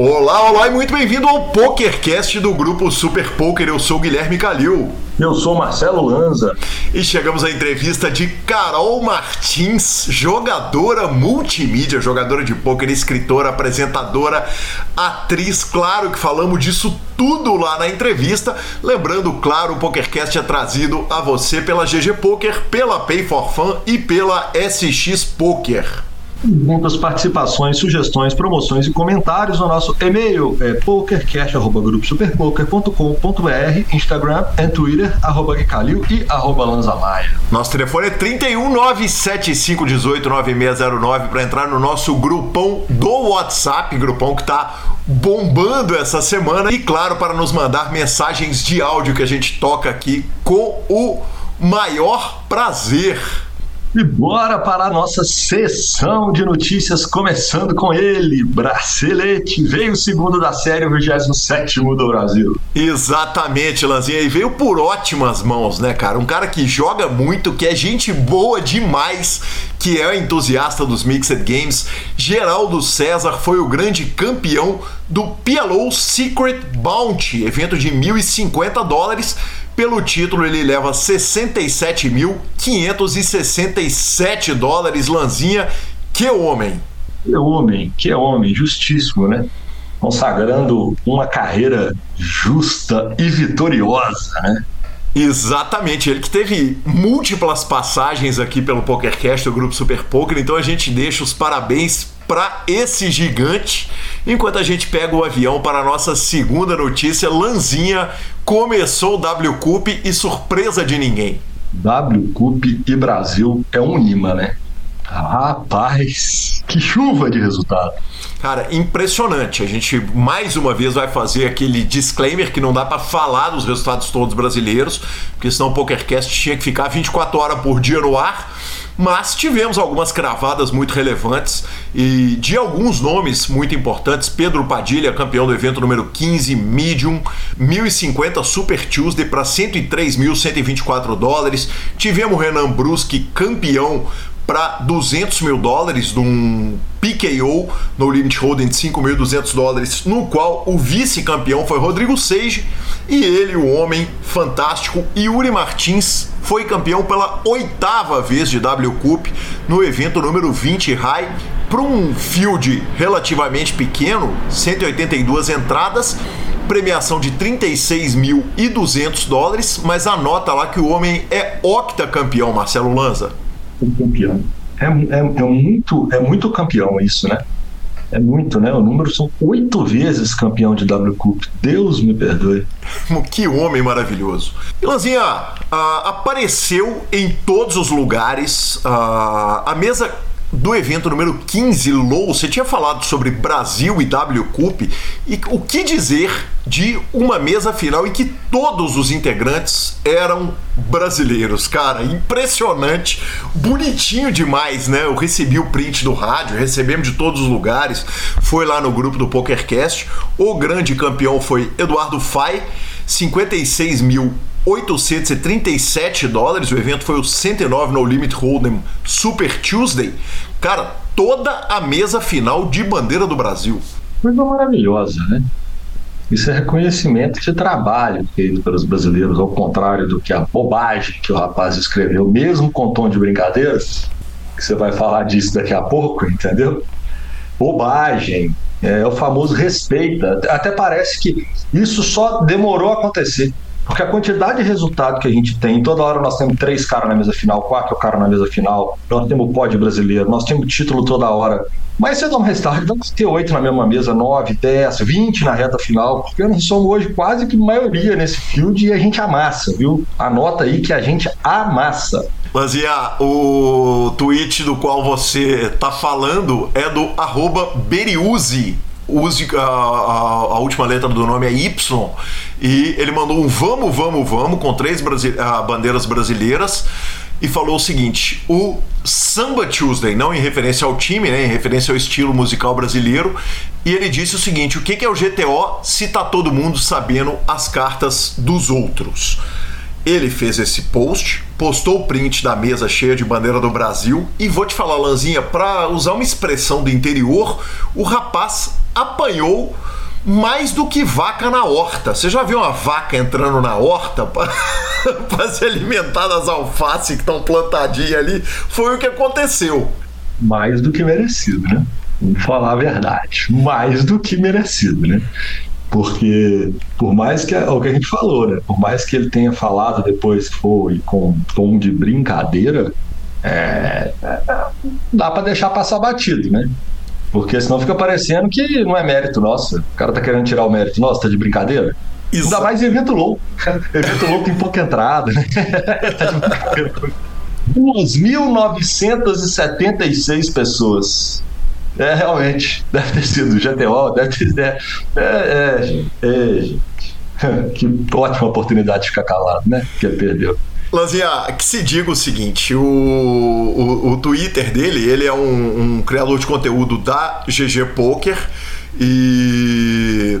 Olá, olá e muito bem-vindo ao PokerCast do grupo Super Poker. Eu sou Guilherme Calil. Eu sou Marcelo Lanza. E chegamos à entrevista de Carol Martins, jogadora multimídia, jogadora de poker, escritora, apresentadora, atriz. Claro que falamos disso tudo lá na entrevista. Lembrando, claro, o PokerCast é trazido a você pela GG Poker, pela Pay for Fun e pela SX Poker muitas participações, sugestões, promoções e comentários no nosso e-mail é pokercast.gruposuperpoker.com.br, Instagram e Twitter, arroba Guicalil e arroba Lanzamaia. Nosso telefone é 31975189609 para entrar no nosso grupão do WhatsApp, grupão que está bombando essa semana e claro para nos mandar mensagens de áudio que a gente toca aqui com o maior prazer. E bora para a nossa sessão de notícias, começando com ele, Bracelete. Veio o segundo da série, o 27 do Brasil. Exatamente, Lanzinha. E veio por ótimas mãos, né, cara? Um cara que joga muito, que é gente boa demais, que é entusiasta dos Mixed Games. Geraldo César foi o grande campeão do PLO Secret Bounty, evento de 1.050 dólares pelo título, ele leva 67.567 dólares. Lanzinha, que homem! Que homem, que homem, justíssimo, né? Consagrando uma carreira justa e vitoriosa, né? Exatamente, ele que teve múltiplas passagens aqui pelo PokerCast, o grupo Super Poker, então a gente deixa os parabéns para esse gigante. Enquanto a gente pega o avião para a nossa segunda notícia, Lanzinha começou o W Cup e surpresa de ninguém. W Cup e Brasil é um imã, né? Rapaz, que chuva de resultado. Cara, impressionante. A gente mais uma vez vai fazer aquele disclaimer que não dá para falar dos resultados todos brasileiros, porque senão o PokerCast tinha que ficar 24 horas por dia no ar mas tivemos algumas cravadas muito relevantes e de alguns nomes muito importantes. Pedro Padilha, campeão do evento número 15, Medium, 1050 Super Tuesday para 103.124 dólares. Tivemos Renan Bruschi, campeão para 200 mil dólares num PKO no Limit Holding de 5.200 dólares, no qual o vice-campeão foi Rodrigo Seige e ele, o homem fantástico, Yuri Martins, foi campeão pela oitava vez de W Cup no evento número 20 High para um field relativamente pequeno, 182 entradas, premiação de 36.200 dólares, mas anota lá que o homem é octacampeão, Marcelo Lanza campeão. É, é, é, muito, é muito campeão isso, né? É muito, né? O número são oito vezes campeão de W Cup. Deus me perdoe. que homem maravilhoso. Lanzinha, uh, apareceu em todos os lugares. Uh, a mesa do evento número 15, Low, você tinha falado sobre Brasil e W Cup e o que dizer de uma mesa final em que todos os integrantes eram brasileiros, cara, impressionante, bonitinho demais, né? Eu recebi o print do rádio, recebemos de todos os lugares, foi lá no grupo do PokerCast. O grande campeão foi Eduardo Fai, 56 mil 837 dólares. O evento foi o 109 no Limit Hold'em Super Tuesday. Cara, toda a mesa final de bandeira do Brasil. Coisa maravilhosa, né? Isso é reconhecimento de trabalho feito pelos brasileiros, ao contrário do que a bobagem que o rapaz escreveu, mesmo com tom de brincadeiras, que você vai falar disso daqui a pouco, entendeu? Bobagem, é o famoso respeita. Até parece que isso só demorou a acontecer. Porque a quantidade de resultado que a gente tem, toda hora nós temos três caras na mesa final, quatro caras na mesa final, nós temos o pódio brasileiro, nós temos título toda hora. Mas cedo ou mais tarde, vamos ter oito na mesma mesa, nove, dez, vinte na reta final, porque nós somos hoje quase que maioria nesse field e a gente amassa, viu? Anota aí que a gente amassa. Lanzia, o tweet do qual você tá falando é do arroba Beriuzi, use a, a, a, última letra do nome é Y e ele mandou um vamos, vamos, vamos com três brasi bandeiras brasileiras e falou o seguinte: o Samba Tuesday, não em referência ao time, né, em referência ao estilo musical brasileiro, e ele disse o seguinte: o que é o GTO se tá todo mundo sabendo as cartas dos outros? Ele fez esse post, postou o print da mesa cheia de bandeira do Brasil e vou te falar, Lanzinha, para usar uma expressão do interior, o rapaz apanhou mais do que vaca na horta. Você já viu uma vaca entrando na horta para se alimentar das alfaces que estão plantadinhas ali? Foi o que aconteceu. Mais do que merecido, né? Vamos falar a verdade. Mais do que merecido, né? Porque, por mais que é o que a gente falou, né? Por mais que ele tenha falado depois foi com tom de brincadeira, é, é, dá para deixar passar batido, né? Porque senão fica parecendo que não é mérito nosso. O cara tá querendo tirar o mérito nosso, tá de brincadeira. Isso. Ainda mais em evento louco. evento louco tem pouca entrada, né? tá de brincadeira. 2.976 pessoas. É, realmente. Deve ter sido GTO, deve ter. É, é, é. É. Que ótima oportunidade de ficar calado, né? Que perdeu. Lanzinha, que se diga o seguinte: o, o, o Twitter dele, ele é um, um, criador de conteúdo da GG Poker e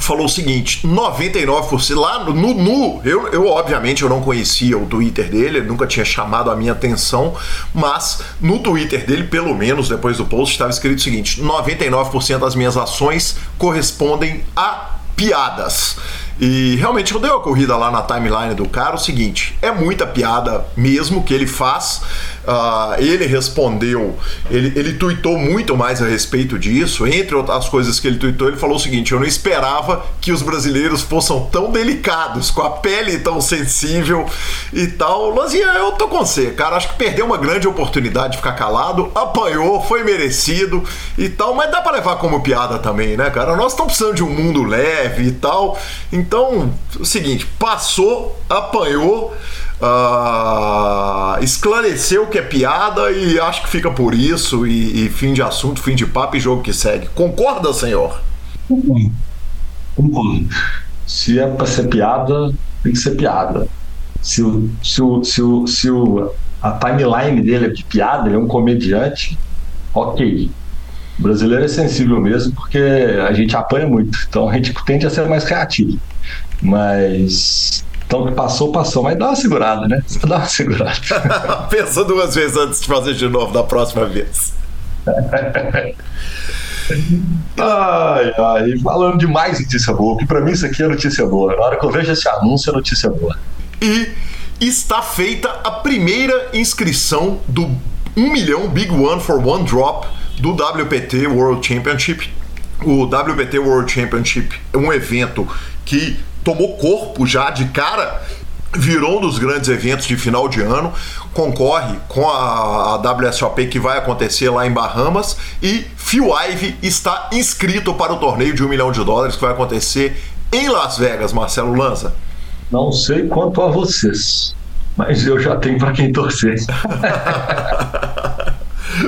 falou o seguinte: 99% lá no, no eu, eu obviamente eu não conhecia o Twitter dele, nunca tinha chamado a minha atenção, mas no Twitter dele, pelo menos depois do post, estava escrito o seguinte: 99% das minhas ações correspondem a piadas. E realmente eu dei uma corrida lá na timeline do cara. O seguinte, é muita piada mesmo que ele faz. Uh, ele respondeu, ele, ele tweetou muito mais a respeito disso. Entre outras coisas que ele tweetou, ele falou o seguinte: Eu não esperava que os brasileiros fossem tão delicados, com a pele tão sensível e tal. Lanzinha, eu tô com você, cara. Acho que perdeu uma grande oportunidade de ficar calado, apanhou, foi merecido e tal, mas dá para levar como piada também, né, cara? Nós estamos precisando de um mundo leve e tal. Então, o seguinte, passou, apanhou, uh, esclareceu que é piada e acho que fica por isso. E, e, fim de assunto, fim de papo e jogo que segue. Concorda, senhor? Concordo. Se é para ser piada, tem que ser piada. Se, o, se, o, se, o, se o, a timeline dele é de piada, ele é um comediante, ok. O brasileiro é sensível mesmo porque a gente apanha muito, então a gente tende a ser mais criativo. Mas então, passou, passou, mas dá uma segurada, né? Dá uma segurada. Pensa duas vezes antes de fazer de novo da próxima vez. ai, ai, falando de mais notícia boa, que pra mim isso aqui é notícia boa. Na hora que eu vejo esse anúncio, é notícia boa. E está feita a primeira inscrição do 1 milhão Big One for One Drop do WPT World Championship. O WPT World Championship é um evento que tomou corpo já de cara virou um dos grandes eventos de final de ano, concorre com a, WSOP que vai acontecer lá em Bahamas e Phil Ive está inscrito para o torneio de um milhão de dólares que vai acontecer em Las Vegas, Marcelo Lanza. Não sei quanto a vocês, mas eu já tenho para quem torcer.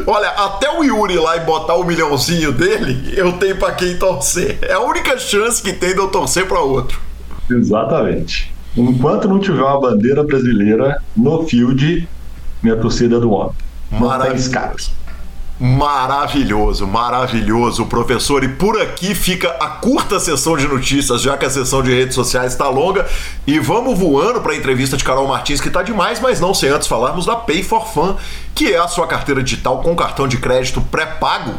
Olha, até o Yuri lá e botar o milhãozinho dele, eu tenho para quem torcer. É a única chance que tem de eu torcer para outro. Exatamente. Enquanto não tiver uma bandeira brasileira no field, minha torcida é do homem. Maravilhoso. Maravilhoso, maravilhoso, professor. E por aqui fica a curta sessão de notícias, já que a sessão de redes sociais está longa. E vamos voando para a entrevista de Carol Martins, que está demais, mas não sem antes falarmos da Pay for Fun, que é a sua carteira digital com cartão de crédito pré-pago.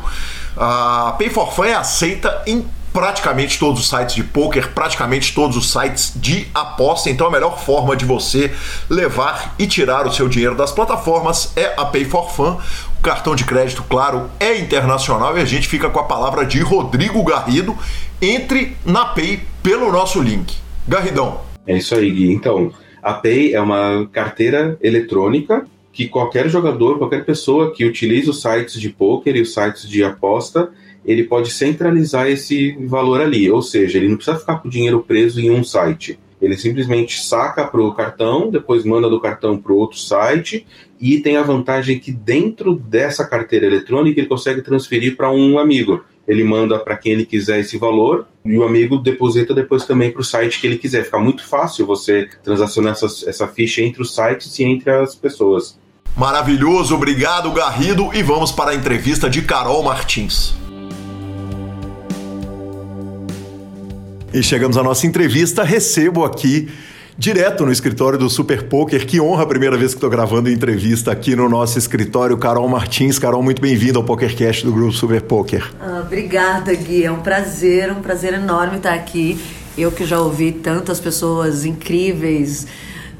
A Pay for Fun é aceita em praticamente todos os sites de poker, praticamente todos os sites de aposta. Então a melhor forma de você levar e tirar o seu dinheiro das plataformas é a Pay for Fun. O cartão de crédito, claro, é internacional e a gente fica com a palavra de Rodrigo Garrido. Entre na Pay pelo nosso link. Garridão. É isso aí, Gui. Então, a Pay é uma carteira eletrônica que qualquer jogador, qualquer pessoa que utilize os sites de poker e os sites de aposta ele pode centralizar esse valor ali, ou seja, ele não precisa ficar com o dinheiro preso em um site. Ele simplesmente saca para o cartão, depois manda do cartão para outro site e tem a vantagem que dentro dessa carteira eletrônica ele consegue transferir para um amigo. Ele manda para quem ele quiser esse valor e o amigo deposita depois também para o site que ele quiser. Fica muito fácil você transacionar essa, essa ficha entre os sites e entre as pessoas. Maravilhoso, obrigado Garrido e vamos para a entrevista de Carol Martins. E chegamos à nossa entrevista. Recebo aqui direto no escritório do Super Poker. Que honra a primeira vez que estou gravando entrevista aqui no nosso escritório. Carol Martins. Carol, muito bem-vindo ao PokerCast do Grupo Super Poker. Ah, obrigada, Gui. É um prazer, um prazer enorme estar aqui. Eu que já ouvi tantas pessoas incríveis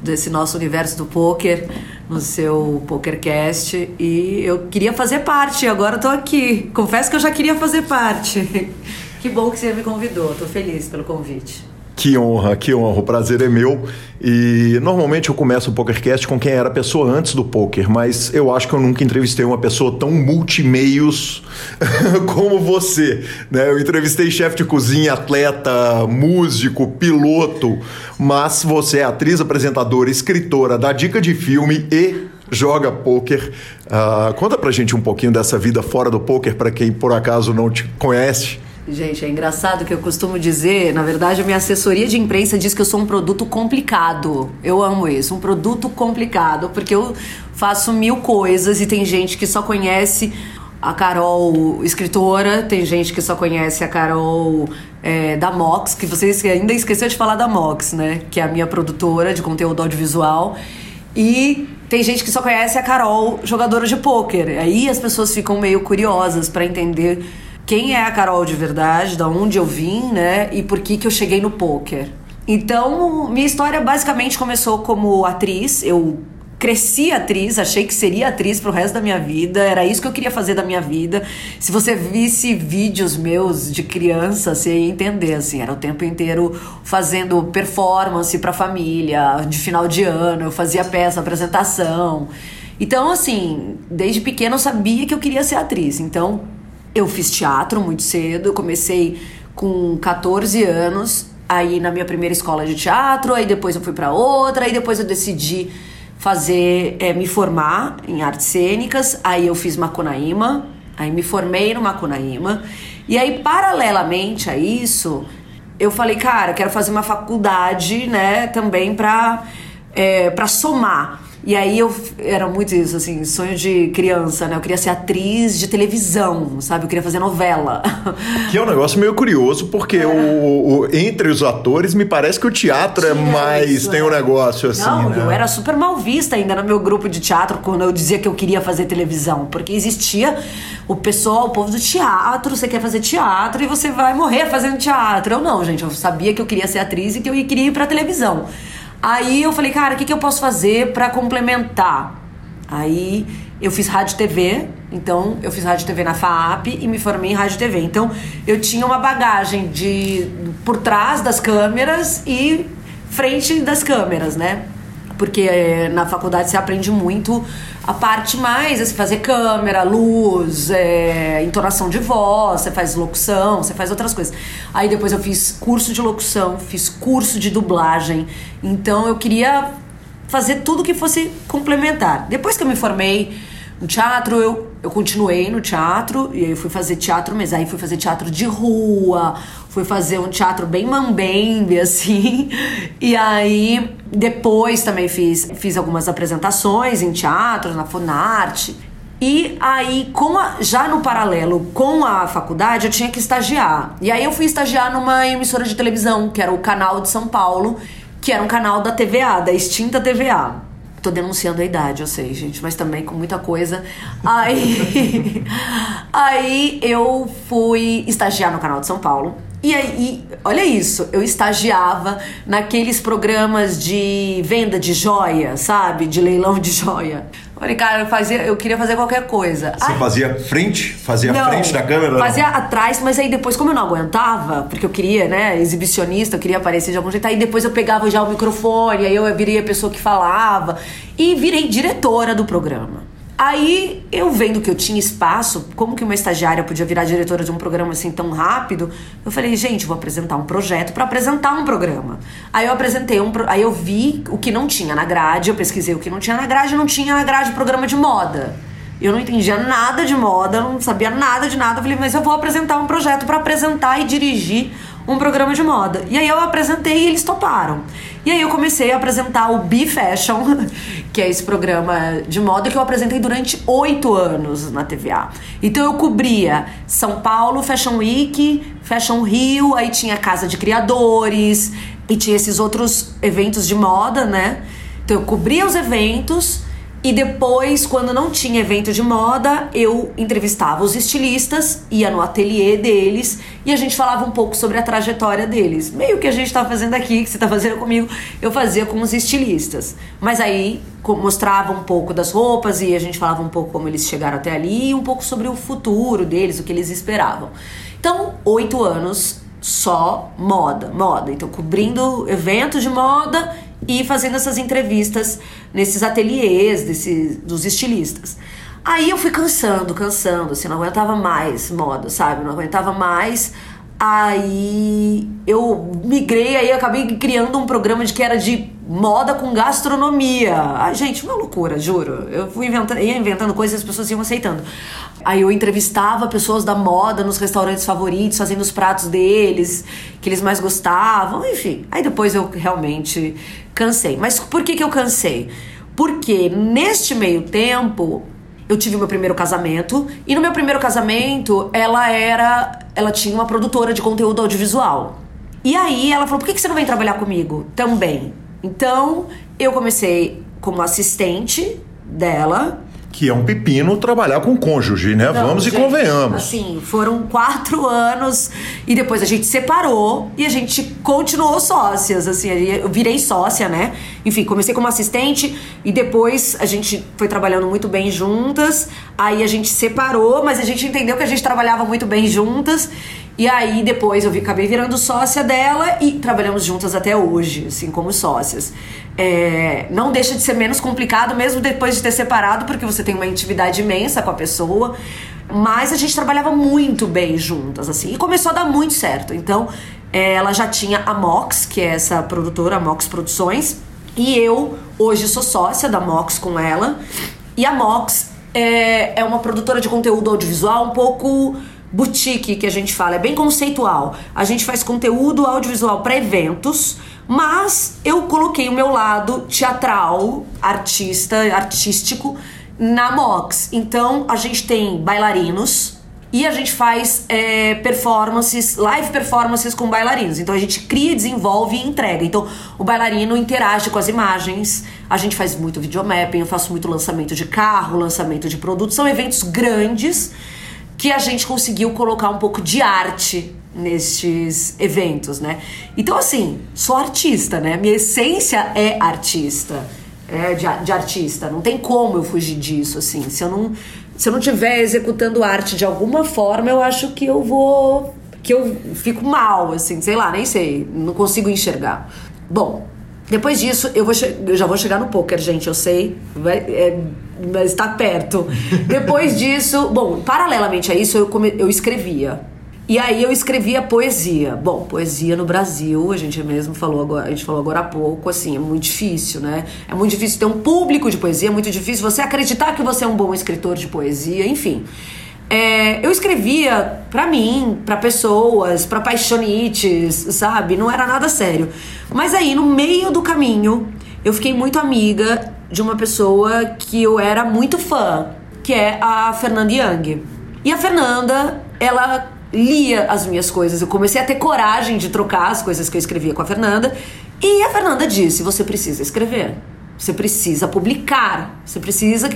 desse nosso universo do poker no seu PokerCast e eu queria fazer parte, agora estou aqui. Confesso que eu já queria fazer parte. Que bom que você me convidou, estou feliz pelo convite. Que honra, que honra. O prazer é meu. E normalmente eu começo o PokerCast com quem era a pessoa antes do poker, mas eu acho que eu nunca entrevistei uma pessoa tão multimeios como você. Né? Eu entrevistei chefe de cozinha, atleta, músico, piloto, mas você é atriz, apresentadora, escritora, dá dica de filme e joga poker. Uh, conta pra gente um pouquinho dessa vida fora do poker para quem por acaso não te conhece. Gente, é engraçado que eu costumo dizer, na verdade, a minha assessoria de imprensa diz que eu sou um produto complicado. Eu amo isso, um produto complicado, porque eu faço mil coisas e tem gente que só conhece a Carol escritora, tem gente que só conhece a Carol é, da Mox, que vocês ainda esqueceu de falar da Mox, né? Que é a minha produtora de conteúdo audiovisual. E tem gente que só conhece a Carol, jogadora de pôquer. Aí as pessoas ficam meio curiosas para entender quem é a Carol de verdade, da onde eu vim, né? E por que que eu cheguei no poker. Então, minha história basicamente começou como atriz. Eu cresci atriz, achei que seria atriz pro resto da minha vida, era isso que eu queria fazer da minha vida. Se você visse vídeos meus de criança, você ia entender, assim, era o tempo inteiro fazendo performance pra família, de final de ano, eu fazia peça, apresentação. Então, assim, desde pequena eu sabia que eu queria ser atriz. Então, eu fiz teatro muito cedo, comecei com 14 anos, aí na minha primeira escola de teatro, aí depois eu fui para outra, aí depois eu decidi fazer, é, me formar em artes cênicas, aí eu fiz Macunaíma, aí me formei no Macunaíma, e aí paralelamente a isso, eu falei, cara, quero fazer uma faculdade, né, também para é, para somar. E aí eu era muito isso, assim, sonho de criança, né? Eu queria ser atriz de televisão, sabe? Eu queria fazer novela. Que é um negócio meio curioso, porque é. o, o, entre os atores me parece que o teatro é é mais. Isso, tem um é. negócio assim. Não, né? eu era super mal vista ainda no meu grupo de teatro quando eu dizia que eu queria fazer televisão. Porque existia o pessoal, o povo do teatro, você quer fazer teatro e você vai morrer fazendo teatro. Eu não, gente. Eu sabia que eu queria ser atriz e que eu queria ir pra televisão. Aí eu falei, cara, o que, que eu posso fazer para complementar? Aí eu fiz rádio TV, então eu fiz rádio TV na FAAP e me formei em rádio TV. Então eu tinha uma bagagem de por trás das câmeras e frente das câmeras, né? Porque é, na faculdade você aprende muito a parte mais, assim, fazer câmera, luz, é, entonação de voz, você faz locução, você faz outras coisas. Aí depois eu fiz curso de locução, fiz curso de dublagem. Então eu queria fazer tudo que fosse complementar. Depois que eu me formei no teatro, eu, eu continuei no teatro, e aí eu fui fazer teatro, mas aí fui fazer teatro de rua, fui fazer um teatro bem mambembe, assim. E aí, depois também fiz, fiz algumas apresentações em teatro, na Funarte. E aí, com a, já no paralelo com a faculdade, eu tinha que estagiar. E aí eu fui estagiar numa emissora de televisão, que era o Canal de São Paulo, que era um canal da TVA, da extinta TVA. Tô denunciando a idade, eu sei, gente, mas também com muita coisa. Aí, aí eu fui estagiar no canal de São Paulo. E aí, olha isso, eu estagiava naqueles programas de venda de joia, sabe? De leilão de joia. Falei, cara, eu, fazia, eu queria fazer qualquer coisa. Você Ai, fazia frente? Fazia não, frente da câmera? Fazia não? atrás, mas aí depois, como eu não aguentava, porque eu queria, né, exibicionista, eu queria aparecer de algum jeito, aí depois eu pegava já o microfone, aí eu virei a pessoa que falava e virei diretora do programa. Aí eu vendo que eu tinha espaço, como que uma estagiária podia virar diretora de um programa assim tão rápido? Eu falei, gente, vou apresentar um projeto para apresentar um programa. Aí eu apresentei um, aí eu vi o que não tinha na grade, eu pesquisei o que não tinha na grade, não tinha na grade programa de moda. Eu não entendia nada de moda, não sabia nada de nada. Eu falei, mas eu vou apresentar um projeto para apresentar e dirigir um programa de moda. E aí eu apresentei e eles toparam. E aí eu comecei a apresentar o Be Fashion, que é esse programa de moda que eu apresentei durante oito anos na TVA. Então eu cobria São Paulo Fashion Week, Fashion Rio, aí tinha Casa de Criadores, E tinha esses outros eventos de moda, né? Então eu cobria os eventos e depois, quando não tinha evento de moda, eu entrevistava os estilistas, ia no ateliê deles e a gente falava um pouco sobre a trajetória deles. Meio que a gente tá fazendo aqui, que você tá fazendo comigo, eu fazia com os estilistas. Mas aí mostrava um pouco das roupas e a gente falava um pouco como eles chegaram até ali e um pouco sobre o futuro deles, o que eles esperavam. Então, oito anos só moda, moda. Então, cobrindo eventos de moda e fazendo essas entrevistas nesses ateliês desse, dos estilistas. Aí eu fui cansando, cansando, assim, não aguentava mais moda, sabe? Não aguentava mais. Aí eu migrei, aí acabei criando um programa de que era de moda com gastronomia. Ai, gente, uma loucura, juro. Eu fui inventando, ia inventando coisas e as pessoas iam aceitando. Aí eu entrevistava pessoas da moda nos restaurantes favoritos, fazendo os pratos deles, que eles mais gostavam, enfim. Aí depois eu realmente cansei. Mas por que, que eu cansei? Porque neste meio tempo eu tive meu primeiro casamento e no meu primeiro casamento ela era, ela tinha uma produtora de conteúdo audiovisual. E aí ela falou: "Por que, que você não vem trabalhar comigo também?" Então eu comecei como assistente dela que é um pepino trabalhar com cônjuge, né? Não, Vamos gente, e convenhamos. Assim, foram quatro anos e depois a gente separou e a gente continuou sócias, assim, eu virei sócia, né? Enfim, comecei como assistente e depois a gente foi trabalhando muito bem juntas. Aí a gente separou, mas a gente entendeu que a gente trabalhava muito bem juntas. E aí depois eu acabei virando sócia dela e trabalhamos juntas até hoje, assim, como sócias. É, não deixa de ser menos complicado, mesmo depois de ter separado, porque você tem uma intimidade imensa com a pessoa. Mas a gente trabalhava muito bem juntas, assim, e começou a dar muito certo. Então, é, ela já tinha a Mox, que é essa produtora, a Mox Produções, e eu hoje sou sócia da Mox com ela. E a Mox é, é uma produtora de conteúdo audiovisual um pouco boutique que a gente fala, é bem conceitual. A gente faz conteúdo audiovisual para eventos mas eu coloquei o meu lado teatral, artista, artístico na Mox. Então a gente tem bailarinos e a gente faz é, performances, live performances com bailarinos. Então a gente cria, desenvolve e entrega. Então o bailarino interage com as imagens. A gente faz muito videomapping, eu faço muito lançamento de carro, lançamento de produtos. São eventos grandes que a gente conseguiu colocar um pouco de arte nestes eventos, né? Então, assim, sou artista, né? Minha essência é artista, é de, de artista. Não tem como eu fugir disso, assim. Se eu não se eu não estiver executando arte de alguma forma, eu acho que eu vou que eu fico mal, assim, sei lá, nem sei, não consigo enxergar. Bom, depois disso, eu, vou eu já vou chegar no poker, gente, eu sei, vai, é, está perto. Depois disso, bom, paralelamente a isso, eu, come, eu escrevia. E aí eu escrevia poesia. Bom, poesia no Brasil, a gente mesmo falou agora, a gente falou agora há pouco, assim, é muito difícil, né? É muito difícil ter um público de poesia, é muito difícil você acreditar que você é um bom escritor de poesia, enfim. É, eu escrevia para mim, para pessoas, para paixonites, sabe? Não era nada sério. Mas aí, no meio do caminho, eu fiquei muito amiga de uma pessoa que eu era muito fã, que é a Fernanda Young. E a Fernanda, ela lia as minhas coisas. Eu comecei a ter coragem de trocar as coisas que eu escrevia com a Fernanda. E a Fernanda disse: você precisa escrever. Você precisa publicar. Você precisa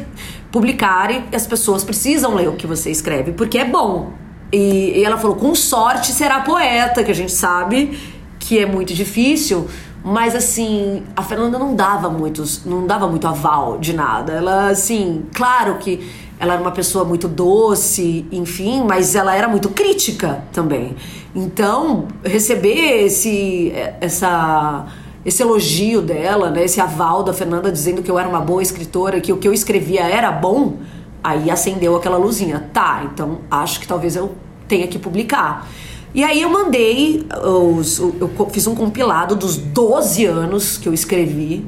publicar e as pessoas precisam ler o que você escreve, porque é bom. E, e ela falou: com sorte será poeta, que a gente sabe que é muito difícil. Mas assim, a Fernanda não dava muitos, não dava muito aval de nada. Ela assim, claro que ela era uma pessoa muito doce, enfim, mas ela era muito crítica também. Então, receber esse essa esse elogio dela, né, esse aval da Fernanda dizendo que eu era uma boa escritora, que o que eu escrevia era bom, aí acendeu aquela luzinha. Tá, então acho que talvez eu tenha que publicar. E aí eu mandei, os, eu fiz um compilado dos 12 anos que eu escrevi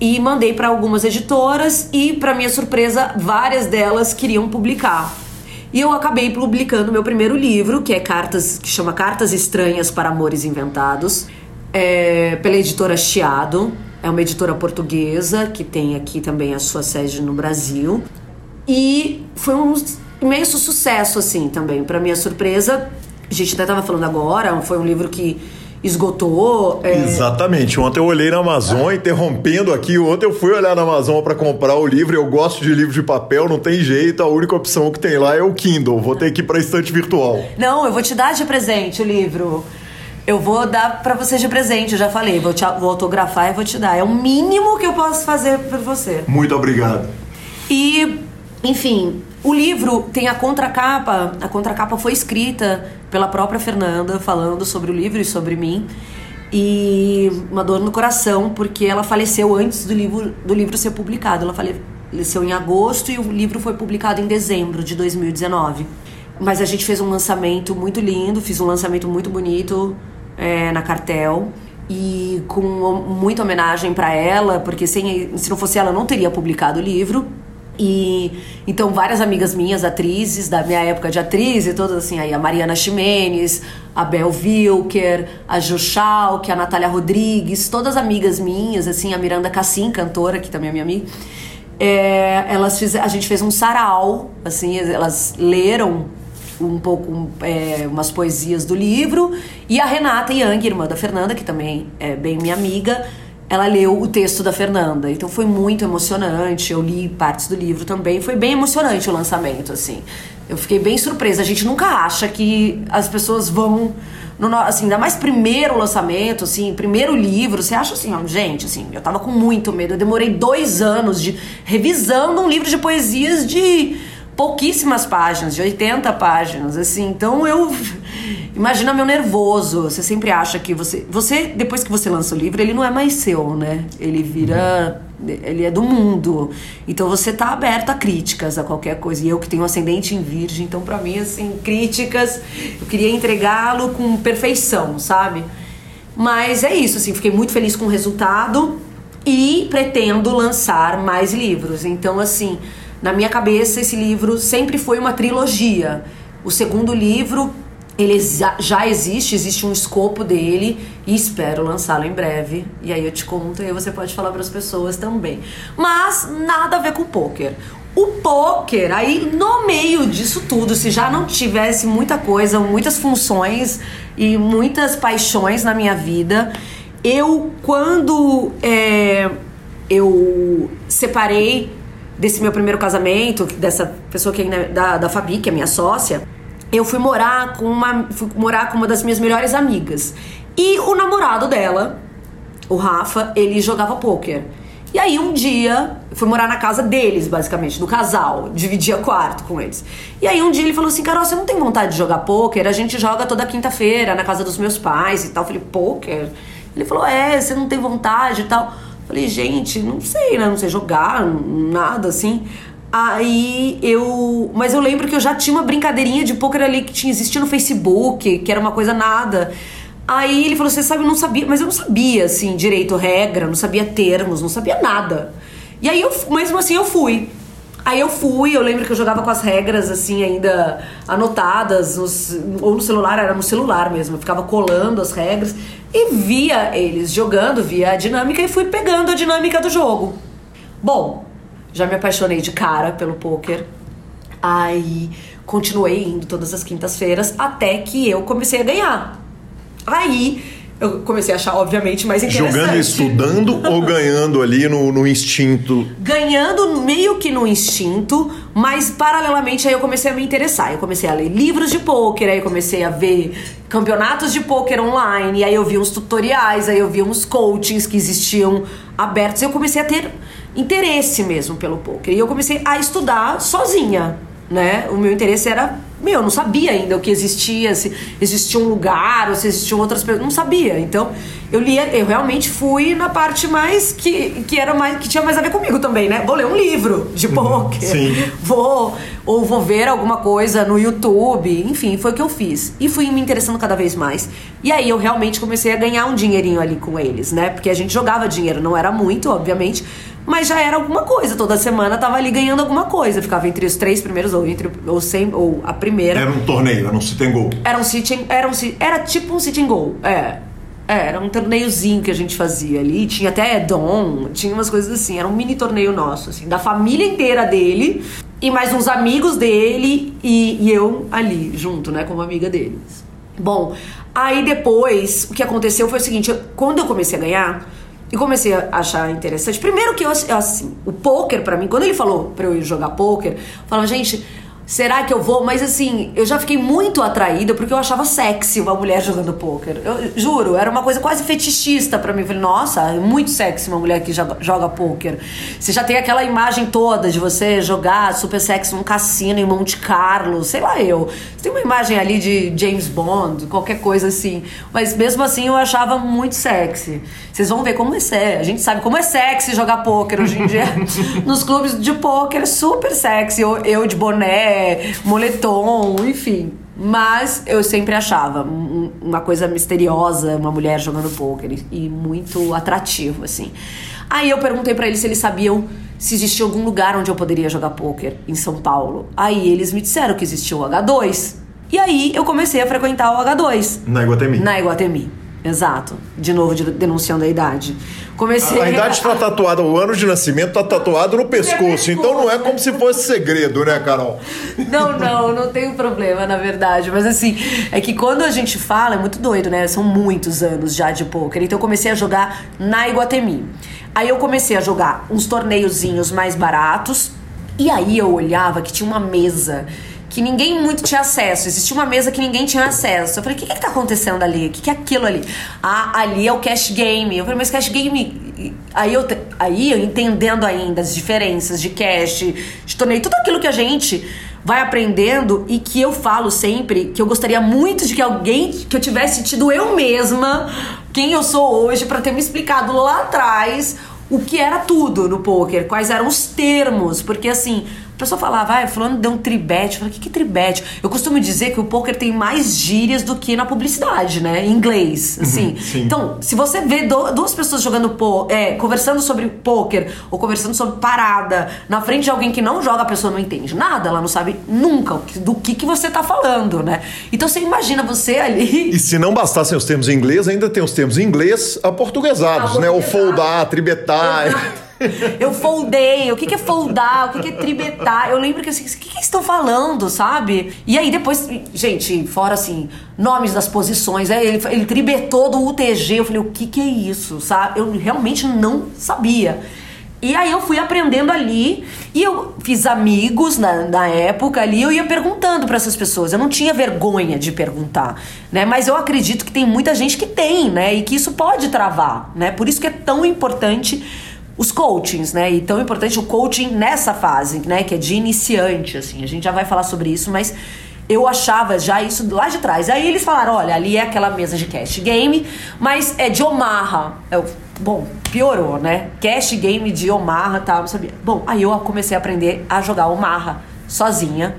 e mandei para algumas editoras e, para minha surpresa, várias delas queriam publicar. E eu acabei publicando meu primeiro livro, que é cartas, que chama Cartas Estranhas para Amores Inventados, é, pela editora Chiado. É uma editora portuguesa que tem aqui também a sua sede no Brasil. E foi um imenso sucesso, assim, também. Para minha surpresa, a gente até estava falando agora, foi um livro que esgotou. é, Exatamente. Ontem eu olhei na Amazon, interrompendo aqui. Ontem eu fui olhar na Amazon para comprar o livro. Eu gosto de livro de papel, não tem jeito. A única opção que tem lá é o Kindle. Vou ter que ir para estante virtual. Não, eu vou te dar de presente o livro. Eu vou dar pra você de presente, eu já falei. Vou, te, vou autografar e vou te dar. É o mínimo que eu posso fazer por você. Muito obrigado. E, enfim, o livro tem a contracapa. A contracapa foi escrita pela própria Fernanda, falando sobre o livro e sobre mim. E uma dor no coração, porque ela faleceu antes do livro, do livro ser publicado. Ela faleceu em agosto e o livro foi publicado em dezembro de 2019. Mas a gente fez um lançamento muito lindo, fiz um lançamento muito bonito é, na Cartel e com muita homenagem para ela, porque sem, se não fosse ela, eu não teria publicado o livro. E então várias amigas minhas, atrizes da minha época de atriz e todas assim, aí a Mariana Ximenes, a Bel Wilker, a Ju Schalke, a Natália Rodrigues, todas amigas minhas, assim, a Miranda Cassim, cantora, que também é minha amiga. É, elas fiz, a gente fez um sarau, assim, elas leram um pouco é, umas poesias do livro e a Renata Yang, irmã da Fernanda, que também é bem minha amiga, ela leu o texto da Fernanda. Então foi muito emocionante. Eu li partes do livro também. Foi bem emocionante o lançamento, assim. Eu fiquei bem surpresa. A gente nunca acha que as pessoas vão. No, assim, ainda mais primeiro lançamento, assim, primeiro livro, você acha assim, ó, gente, assim, eu tava com muito medo. Eu demorei dois anos de revisando um livro de poesias de pouquíssimas páginas, de 80 páginas, assim. Então eu imagina meu nervoso. Você sempre acha que você, você depois que você lança o livro, ele não é mais seu, né? Ele vira, ele é do mundo. Então você tá aberto a críticas, a qualquer coisa. E eu que tenho ascendente em Virgem, então para mim assim, críticas, eu queria entregá-lo com perfeição, sabe? Mas é isso, assim, fiquei muito feliz com o resultado e pretendo lançar mais livros. Então assim, na minha cabeça, esse livro sempre foi uma trilogia. O segundo livro, ele já existe, existe um escopo dele e espero lançá-lo em breve. E aí eu te conto e aí você pode falar para as pessoas também. Mas nada a ver com poker. O poker, aí no meio disso tudo, se já não tivesse muita coisa, muitas funções e muitas paixões na minha vida, eu quando é, eu separei desse meu primeiro casamento, dessa pessoa que é da, da Fabi, que é minha sócia, eu fui morar com uma fui morar com uma das minhas melhores amigas. E o namorado dela, o Rafa, ele jogava pôquer. E aí um dia, fui morar na casa deles, basicamente, do casal, dividia quarto com eles. E aí um dia ele falou assim: Carol, você não tem vontade de jogar pôquer? A gente joga toda quinta-feira na casa dos meus pais e tal. Eu falei, pôquer? Ele falou: É, você não tem vontade e tal. Falei, gente, não sei, né? Não sei jogar, nada assim. Aí eu. Mas eu lembro que eu já tinha uma brincadeirinha de poker ali que tinha existido no Facebook, que era uma coisa nada. Aí ele falou: Você sabe, eu não sabia, mas eu não sabia, assim, direito, regra, não sabia termos, não sabia nada. E aí eu, mesmo assim, eu fui. Aí eu fui, eu lembro que eu jogava com as regras assim ainda anotadas, nos, ou no celular, era no celular mesmo, eu ficava colando as regras e via eles jogando, via a dinâmica e fui pegando a dinâmica do jogo. Bom, já me apaixonei de cara pelo poker. Aí continuei indo todas as quintas-feiras até que eu comecei a ganhar. Aí eu comecei a achar, obviamente, mais interessante. Jogando e estudando ou ganhando ali no, no instinto? Ganhando meio que no instinto, mas paralelamente aí eu comecei a me interessar. Eu comecei a ler livros de pôquer, aí eu comecei a ver campeonatos de pôquer online, aí eu vi uns tutoriais, aí eu vi uns coachings que existiam abertos. Eu comecei a ter interesse mesmo pelo pôquer. E eu comecei a estudar sozinha, né? O meu interesse era meu, eu não sabia ainda o que existia, se existia um lugar ou se existiam outras pessoas, não sabia. Então, eu lia, eu realmente fui na parte mais que, que era mais que tinha mais a ver comigo também, né? Vou ler um livro de poker. Sim. Vou ou vou ver alguma coisa no YouTube, enfim, foi o que eu fiz. E fui me interessando cada vez mais. E aí eu realmente comecei a ganhar um dinheirinho ali com eles, né? Porque a gente jogava dinheiro, não era muito, obviamente, mas já era alguma coisa. Toda semana tava ali ganhando alguma coisa. Ficava entre os três primeiros, ou entre ou, sem, ou a primeira. Era um torneio, era um sit and goal. Era um sit era, um, era tipo um sit and goal, é. É, era um torneiozinho que a gente fazia ali. Tinha até Dom, tinha umas coisas assim. Era um mini torneio nosso, assim, da família inteira dele. E mais uns amigos dele e, e eu ali, junto, né, como amiga deles. Bom, Aí depois, o que aconteceu foi o seguinte: eu- quando eu comecei a ganhar, e comecei a achar interessante. Primeiro que eu, assim, o poker pra mim, quando ele falou pra eu ir jogar poker, eu falava, gente, será que eu vou? Mas assim, eu já fiquei muito atraída porque eu achava sexy uma mulher jogando poker. Eu juro, era uma coisa quase fetichista pra mim. Eu falei, nossa, é muito sexy uma mulher que joga, joga poker. Você já tem aquela imagem toda de você jogar super sexy num cassino em Monte Carlo, sei lá eu. Você tem uma imagem ali de James Bond, qualquer coisa assim. Mas mesmo assim eu achava muito sexy. Vocês vão ver como é sexy. A gente sabe como é sexy jogar poker hoje em dia. Nos clubes de poker, super sexy. Eu, eu de boné, moletom, enfim. Mas eu sempre achava um- uma coisa misteriosa, uma mulher jogando poker e, muito atrativo, assim. Aí eu perguntei pra eles se eles sabiam se existia algum lugar onde eu poderia jogar poker em São Paulo. Aí eles me disseram que existia o H2. E aí eu comecei a frequentar o H2 Na Iguatemi. na Iguatemi. Exato. De novo, de- denunciando a idade. Comecei A idade está tatuada, o ano de nascimento está tatuado no pescoço, então não é como se fosse segredo, né, Carol? Não, não, não tem problema, na verdade. Mas assim, é que quando a gente fala, é muito doido, né? São muitos anos já de pôquer. Então eu comecei a jogar na Iguatemi. Aí eu comecei a jogar uns torneiozinhos mais baratos. E aí eu olhava que tinha uma mesa que ninguém muito tinha acesso. Existia uma mesa que ninguém tinha acesso. Eu falei, o que, que tá acontecendo ali? O que, que é aquilo ali? Ah, ali é o cash game. Eu falei, mas cash game. Aí eu, aí eu entendendo ainda as diferenças de cash, de torneio, tudo aquilo que a gente vai aprendendo e que eu falo sempre que eu gostaria muito de que alguém que eu tivesse tido eu mesma quem eu sou hoje pra ter me explicado lá atrás o que era tudo no poker, quais eram os termos, porque assim, pessoa falava, ah, fulano deu um tribete. Eu falei, o que, que tribete? Eu costumo dizer que o poker tem mais gírias do que na publicidade, né? Em inglês, assim. sim. Então, se você vê do- duas pessoas jogando po é, conversando sobre poker ou conversando sobre parada na frente de alguém que não joga, a pessoa não entende nada, ela não sabe nunca do que, que você tá falando, né? Então você imagina você ali. E se não bastassem os termos em inglês, ainda tem os termos em inglês aportuguesados, né? O Aportuguesado. foldar, tribetar. Eu foldei, o que, que é foldar, o que, que é tribetar. Eu lembro que assim, o que, que estão falando, sabe? E aí depois, gente, fora assim, nomes das posições, aí ele, ele tribetou do UTG. Eu falei, o que, que é isso, sabe? Eu realmente não sabia. E aí eu fui aprendendo ali e eu fiz amigos na, na época ali, eu ia perguntando pra essas pessoas. Eu não tinha vergonha de perguntar, né? Mas eu acredito que tem muita gente que tem, né? E que isso pode travar, né? Por isso que é tão importante os coachings, né? E tão importante o coaching nessa fase, né? Que é de iniciante, assim. A gente já vai falar sobre isso, mas eu achava já isso lá de trás. Aí eles falaram, olha, ali é aquela mesa de cash game, mas é de Omaha. Eu, bom, piorou, né? Cash game de Omaha, tal, não sabia. Bom, aí eu comecei a aprender a jogar Omaha sozinha,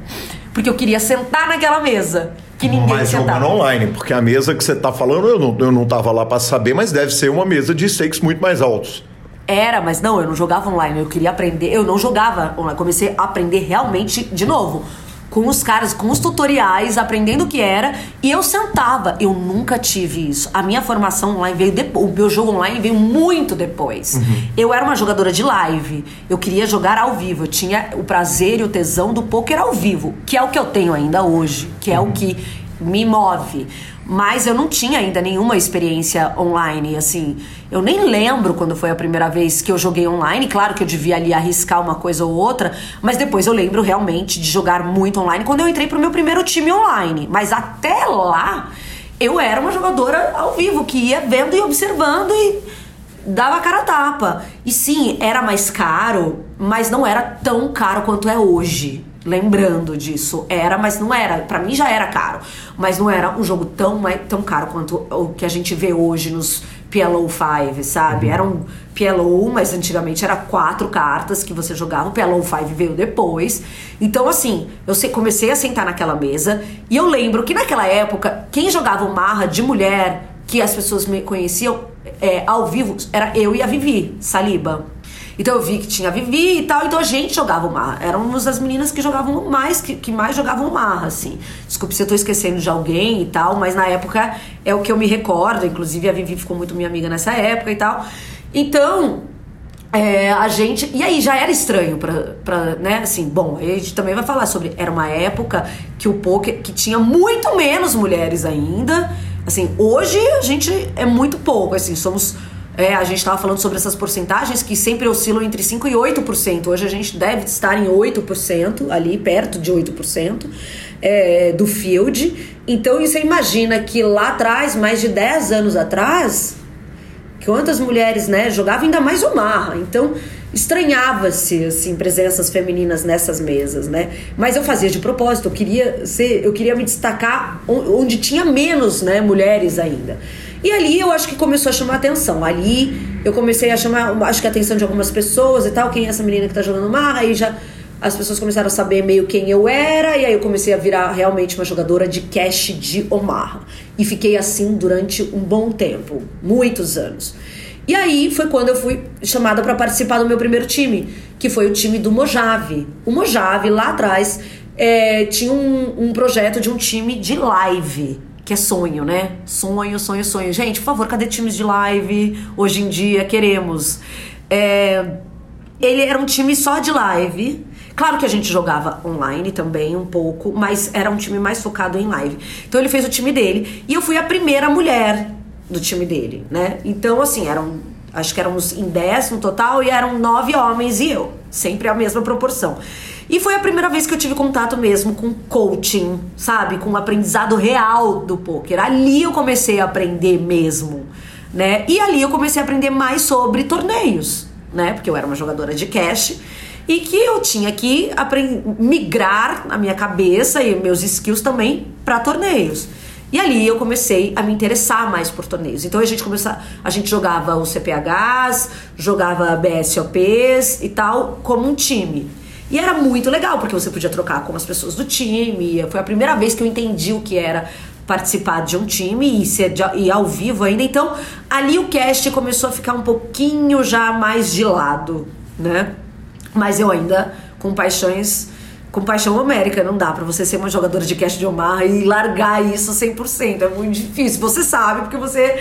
porque eu queria sentar naquela mesa que ninguém Mas sentava. jogando online, porque a mesa que você tá falando, eu não, eu não tava lá pra saber, mas deve ser uma mesa de stakes muito mais altos. Era, mas não, eu não jogava online, eu queria aprender, eu não jogava online, comecei a aprender realmente de novo. Com os caras, com os tutoriais, aprendendo o que era, e eu sentava. Eu nunca tive isso. A minha formação online veio depois. O meu jogo online veio muito depois. Eu era uma jogadora de live. Eu queria jogar ao vivo. Eu tinha o prazer e o tesão do poker ao vivo, que é o que eu tenho ainda hoje, que é o que me move. Mas eu não tinha ainda nenhuma experiência online, assim. Eu nem lembro quando foi a primeira vez que eu joguei online. Claro que eu devia ali arriscar uma coisa ou outra, mas depois eu lembro realmente de jogar muito online quando eu entrei pro meu primeiro time online. Mas até lá, eu era uma jogadora ao vivo que ia vendo e observando e dava a cara a tapa. E sim, era mais caro, mas não era tão caro quanto é hoje. Lembrando disso, era, mas não era. Pra mim já era caro, mas não era um jogo tão, tão caro quanto o que a gente vê hoje nos PLO 5, sabe? Era um PLO, mas antigamente era quatro cartas que você jogava. O PLO 5 veio depois. Então, assim, eu comecei a sentar naquela mesa e eu lembro que naquela época, quem jogava o Marra de mulher, que as pessoas me conheciam é, ao vivo, era eu e a Vivi Saliba. Então eu vi que tinha Vivi e tal, então a gente jogava o Marra. Éramos as meninas que jogavam mais, que, que mais jogavam o Marra, assim. Desculpe se eu tô esquecendo de alguém e tal, mas na época é o que eu me recordo. Inclusive a Vivi ficou muito minha amiga nessa época e tal. Então, é, a gente. E aí já era estranho pra, pra. né? Assim, bom, a gente também vai falar sobre. Era uma época que o poker. que tinha muito menos mulheres ainda. Assim, hoje a gente é muito pouco, assim, somos. É, a gente estava falando sobre essas porcentagens que sempre oscilam entre 5% e 8%. Hoje a gente deve estar em 8%, ali perto de 8% é, do field. Então você imagina que lá atrás, mais de 10 anos atrás, quantas mulheres né, jogavam ainda mais o Marra. Então estranhava-se assim presenças femininas nessas mesas, né? Mas eu fazia de propósito, eu queria ser, eu queria me destacar onde tinha menos, né, mulheres ainda. E ali eu acho que começou a chamar atenção. Ali eu comecei a chamar, acho que a atenção de algumas pessoas e tal, quem é essa menina que tá jogando marra, aí já as pessoas começaram a saber meio quem eu era, e aí eu comecei a virar realmente uma jogadora de cash de Omaha. E fiquei assim durante um bom tempo, muitos anos. E aí foi quando eu fui chamada para participar do meu primeiro time, que foi o time do Mojave. O Mojave, lá atrás, é, tinha um, um projeto de um time de live que é sonho, né? Sonho, sonho, sonho. Gente, por favor, cadê times de live? Hoje em dia queremos. É, ele era um time só de live. Claro que a gente jogava online também um pouco, mas era um time mais focado em live. Então ele fez o time dele e eu fui a primeira mulher do time dele, né? Então, assim, eram. Acho que éramos em 10 no total e eram nove homens e eu. Sempre a mesma proporção. E foi a primeira vez que eu tive contato mesmo com coaching, sabe? Com o aprendizado real do poker. Ali eu comecei a aprender mesmo, né? E ali eu comecei a aprender mais sobre torneios, né? Porque eu era uma jogadora de cash e que eu tinha que migrar a minha cabeça e meus skills também para torneios. E ali eu comecei a me interessar mais por torneios. Então a gente começou, a gente jogava os CPHs, jogava BSOPs e tal como um time. E era muito legal, porque você podia trocar com as pessoas do time. Foi a primeira vez que eu entendi o que era participar de um time e ser de, e ao vivo ainda. Então, ali o cast começou a ficar um pouquinho já mais de lado, né? Mas eu ainda com paixões com paixão América. Não dá para você ser uma jogadora de cash de Omar e largar isso 100%. É muito difícil. Você sabe porque você,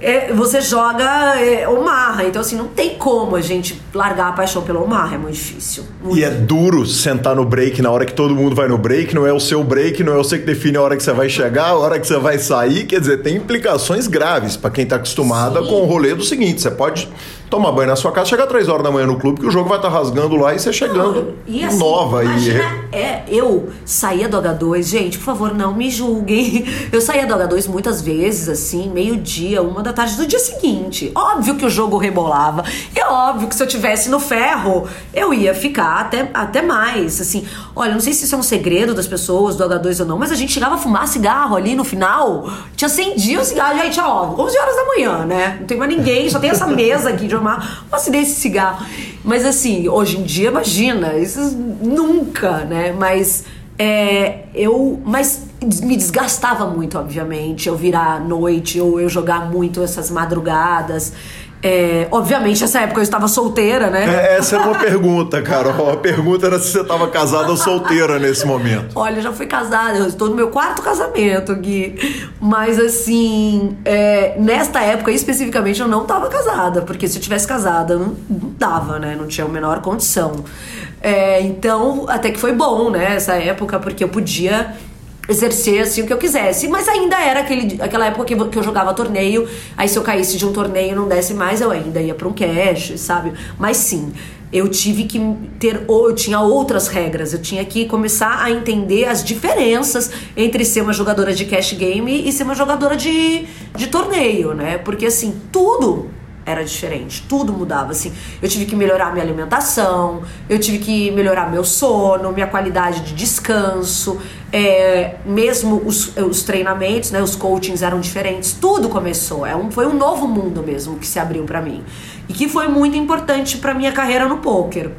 é, você joga é, Omar. Então, assim, não tem como a gente largar a paixão pelo Omar. É muito difícil. Muito e é duro sentar no break na hora que todo mundo vai no break. Não é o seu break, não é você que define a hora que você vai chegar, a hora que você vai sair. Quer dizer, tem implicações graves para quem tá acostumada Sim. com o rolê do seguinte: você pode tomar banho na sua casa, chegar três horas da manhã no clube, que o jogo vai estar tá rasgando lá e você chegando não, e assim, nova. Imagina, e... é, eu saía do H2, gente, por favor, não me julguem. Eu saía do H2 muitas vezes, assim, meio-dia, uma da tarde do dia seguinte. Óbvio que o jogo rebolava. É óbvio que se eu tivesse no ferro, eu ia ficar até, até mais. Assim, olha, não sei se isso é um segredo das pessoas do H2 ou não, mas a gente chegava a fumar cigarro ali no final. Te acendia o cigarro, gente, ó, 11 horas da manhã, né? Não tem mais ninguém, só tem essa mesa aqui de fumar um acidente de cigarro. Mas assim, hoje em dia, imagina, isso nunca, né? Mas é, eu. Mas me desgastava muito, obviamente, eu virar à noite ou eu jogar muito essas madrugadas. É, obviamente, nessa época eu estava solteira, né? É, essa era uma pergunta, cara. A pergunta era se você estava casada ou solteira nesse momento. Olha, eu já fui casada, eu estou no meu quarto casamento, Gui. Mas, assim, é, nesta época especificamente eu não estava casada, porque se eu tivesse casada, não, não dava, né? Não tinha a menor condição. É, então, até que foi bom, né? Essa época, porque eu podia exercer assim o que eu quisesse. Mas ainda era aquele, aquela época que, que eu jogava torneio. Aí se eu caísse de um torneio e não desse mais, eu ainda ia para um cash, sabe? Mas sim, eu tive que ter ou eu tinha outras regras, eu tinha que começar a entender as diferenças entre ser uma jogadora de cash game e ser uma jogadora de, de torneio, né? Porque assim, tudo era diferente, tudo mudava assim. Eu tive que melhorar minha alimentação, eu tive que melhorar meu sono, minha qualidade de descanso, é, mesmo os, os treinamentos, né, os coachings eram diferentes, tudo começou. É um, foi um novo mundo mesmo que se abriu para mim e que foi muito importante para minha carreira no poker,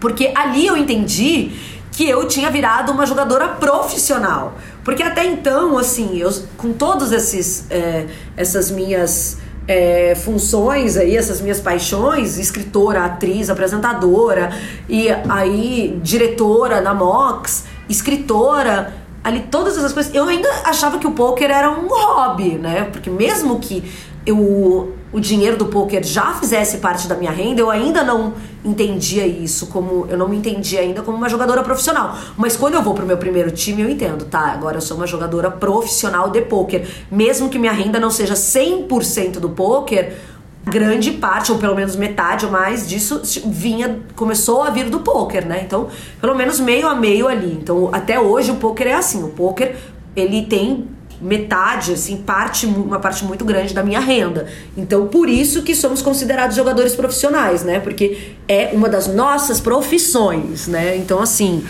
porque ali eu entendi que eu tinha virado uma jogadora profissional. Porque até então, assim, eu, com esses é, essas minhas é, funções aí, essas minhas paixões, escritora, atriz, apresentadora e aí diretora na Mox, escritora, ali todas essas coisas. Eu ainda achava que o poker era um hobby, né? Porque mesmo que eu, o dinheiro do poker já fizesse parte da minha renda, eu ainda não entendia isso como eu não me entendia ainda como uma jogadora profissional. Mas quando eu vou pro meu primeiro time, eu entendo, tá? Agora eu sou uma jogadora profissional de poker, mesmo que minha renda não seja 100% do poker, grande parte ou pelo menos metade ou mais disso vinha começou a vir do poker, né? Então, pelo menos meio a meio ali. Então, até hoje o poker é assim, o poker ele tem metade, assim, parte, uma parte muito grande da minha renda. Então, por isso que somos considerados jogadores profissionais, né? Porque é uma das nossas profissões, né? Então, assim,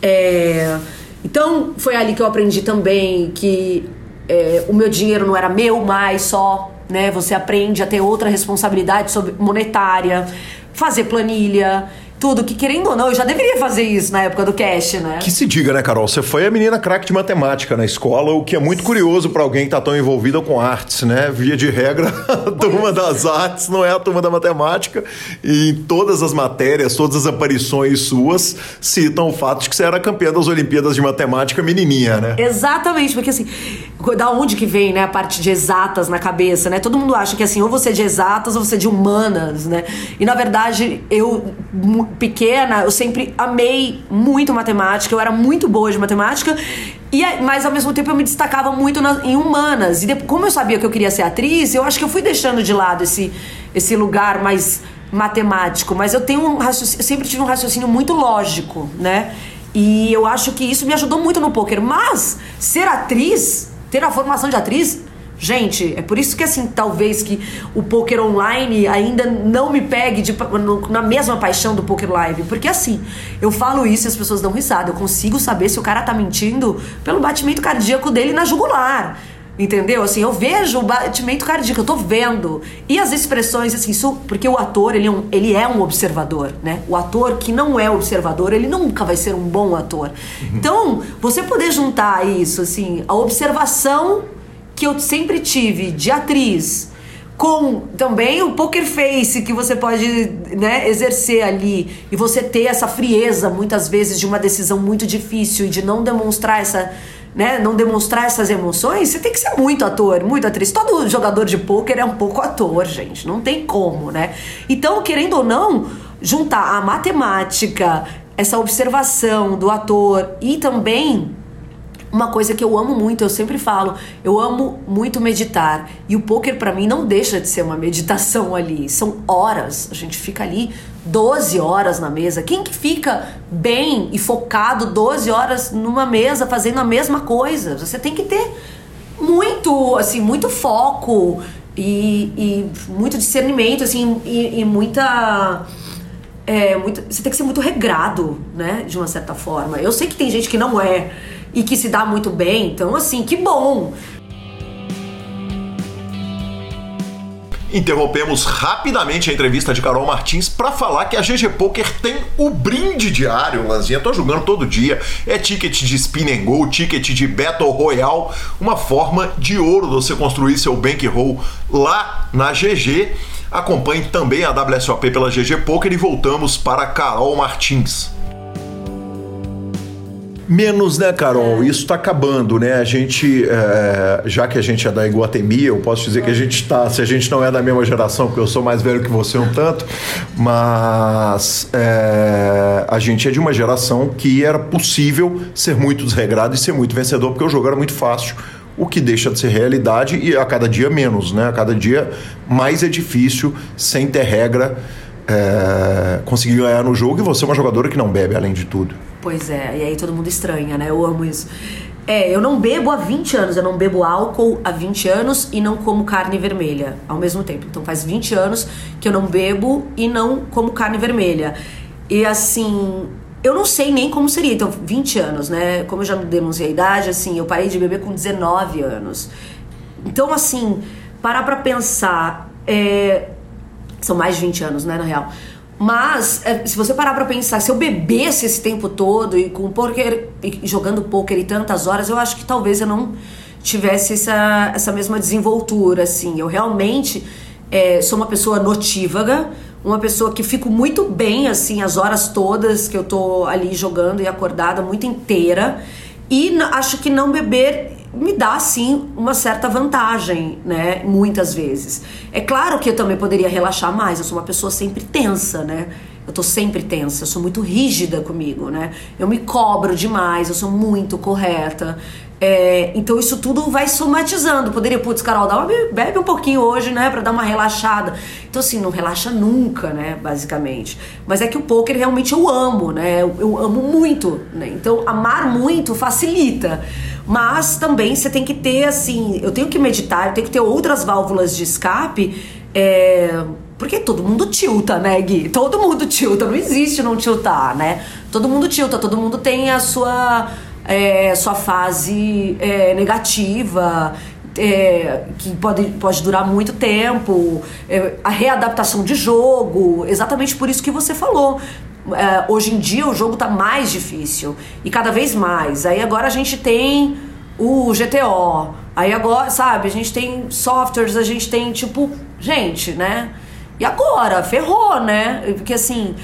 é... então foi ali que eu aprendi também que é, o meu dinheiro não era meu mais só, né? Você aprende a ter outra responsabilidade sobre monetária, fazer planilha tudo, que querendo ou não, eu já deveria fazer isso na época do cash, né? Que se diga, né, Carol? Você foi a menina craque de matemática na escola, o que é muito curioso para alguém que tá tão envolvida com artes, né? Via de regra, a turma das artes não é a turma da matemática, e em todas as matérias, todas as aparições suas citam o fato de que você era campeã das Olimpíadas de Matemática menininha, né? Exatamente, porque assim, da onde que vem, né, a parte de exatas na cabeça, né? Todo mundo acha que assim, ou você é de exatas ou você é de humanas, né? E na verdade, eu pequena, eu sempre amei muito matemática, eu era muito boa de matemática, e, mas ao mesmo tempo eu me destacava muito na, em humanas. E depois, como eu sabia que eu queria ser atriz, eu acho que eu fui deixando de lado esse, esse lugar mais matemático, mas eu tenho um eu sempre tive um raciocínio muito lógico, né? E eu acho que isso me ajudou muito no poker. Mas ser atriz, ter a formação de atriz, Gente, é por isso que assim, talvez que o poker online ainda não me pegue de, na mesma paixão do poker live. Porque assim, eu falo isso e as pessoas dão risada. Eu consigo saber se o cara tá mentindo pelo batimento cardíaco dele na jugular. Entendeu? Assim, eu vejo o batimento cardíaco, eu tô vendo. E as expressões, assim, isso, porque o ator, ele é, um, ele é um observador, né? O ator que não é observador, ele nunca vai ser um bom ator. Uhum. Então, você poder juntar isso, assim, a observação que eu sempre tive de atriz, com também o poker face que você pode né, exercer ali e você ter essa frieza muitas vezes de uma decisão muito difícil e de não demonstrar essa né, não demonstrar essas emoções, você tem que ser muito ator, muito atriz. Todo jogador de poker é um pouco ator, gente, não tem como, né? Então, querendo ou não, juntar a matemática, essa observação do ator e também uma coisa que eu amo muito, eu sempre falo, eu amo muito meditar. E o poker para mim não deixa de ser uma meditação ali. São horas, a gente fica ali 12 horas na mesa. Quem que fica bem e focado 12 horas numa mesa fazendo a mesma coisa? Você tem que ter muito, assim, muito foco e, e muito discernimento, assim, e, e muita é, muito, você tem que ser muito regrado, né? De uma certa forma. Eu sei que tem gente que não é e que se dá muito bem. Então, assim, que bom. Interrompemos rapidamente a entrevista de Carol Martins para falar que a GG Poker tem o brinde diário, Lanzinha. Tô jogando todo dia. É ticket de Spin and Go, ticket de Battle Royale, uma forma de ouro de você construir seu bankroll lá na GG. Acompanhe também a WSOP pela GG Poker e voltamos para Carol Martins. Menos, né, Carol? É. Isso está acabando, né? A gente, é, já que a gente é da Iguatemi, eu posso dizer que a gente está, se a gente não é da mesma geração, porque eu sou mais velho que você um tanto, mas é, a gente é de uma geração que era possível ser muito desregrado e ser muito vencedor, porque o jogo era muito fácil o que deixa de ser realidade e a cada dia menos, né? A cada dia mais é difícil, sem ter regra, é, conseguir ganhar no jogo e você é uma jogadora que não bebe, além de tudo. Pois é, e aí todo mundo estranha, né? Eu amo isso. É, eu não bebo há 20 anos, eu não bebo álcool há 20 anos e não como carne vermelha ao mesmo tempo. Então faz 20 anos que eu não bebo e não como carne vermelha. E assim, eu não sei nem como seria. Então, 20 anos, né? Como eu já denunciei a idade, assim, eu parei de beber com 19 anos. Então, assim, parar pra pensar. É... São mais de 20 anos, né, na real. Mas, é, se você parar pra pensar, se eu bebesse esse tempo todo e com poker, e jogando poker e tantas horas, eu acho que talvez eu não tivesse essa, essa mesma desenvoltura, assim. Eu realmente é, sou uma pessoa notívaga, uma pessoa que fico muito bem, assim, as horas todas que eu tô ali jogando e acordada, muito inteira. E acho que não beber me dá sim uma certa vantagem, né? Muitas vezes. É claro que eu também poderia relaxar mais, eu sou uma pessoa sempre tensa, né? Eu tô sempre tensa, eu sou muito rígida comigo, né? Eu me cobro demais, eu sou muito correta. É, então isso tudo vai somatizando. Poderia, putz, Carol, dá uma, bebe um pouquinho hoje, né, para dar uma relaxada. Então assim, não relaxa nunca, né, basicamente. Mas é que o poker realmente eu amo, né? Eu, eu amo muito, né? Então amar muito facilita. Mas também você tem que ter assim, eu tenho que meditar, eu tenho que ter outras válvulas de escape. É, porque todo mundo tilta, né, Gui? Todo mundo tilta, não existe não tiltar, né? Todo mundo tilta, todo mundo tem a sua, é, sua fase é, negativa, é, que pode, pode durar muito tempo, é, a readaptação de jogo, exatamente por isso que você falou. É, hoje em dia o jogo tá mais difícil e cada vez mais. Aí agora a gente tem o GTO, aí agora, sabe, a gente tem softwares, a gente tem tipo, gente, né? E agora? Ferrou, né? Porque assim,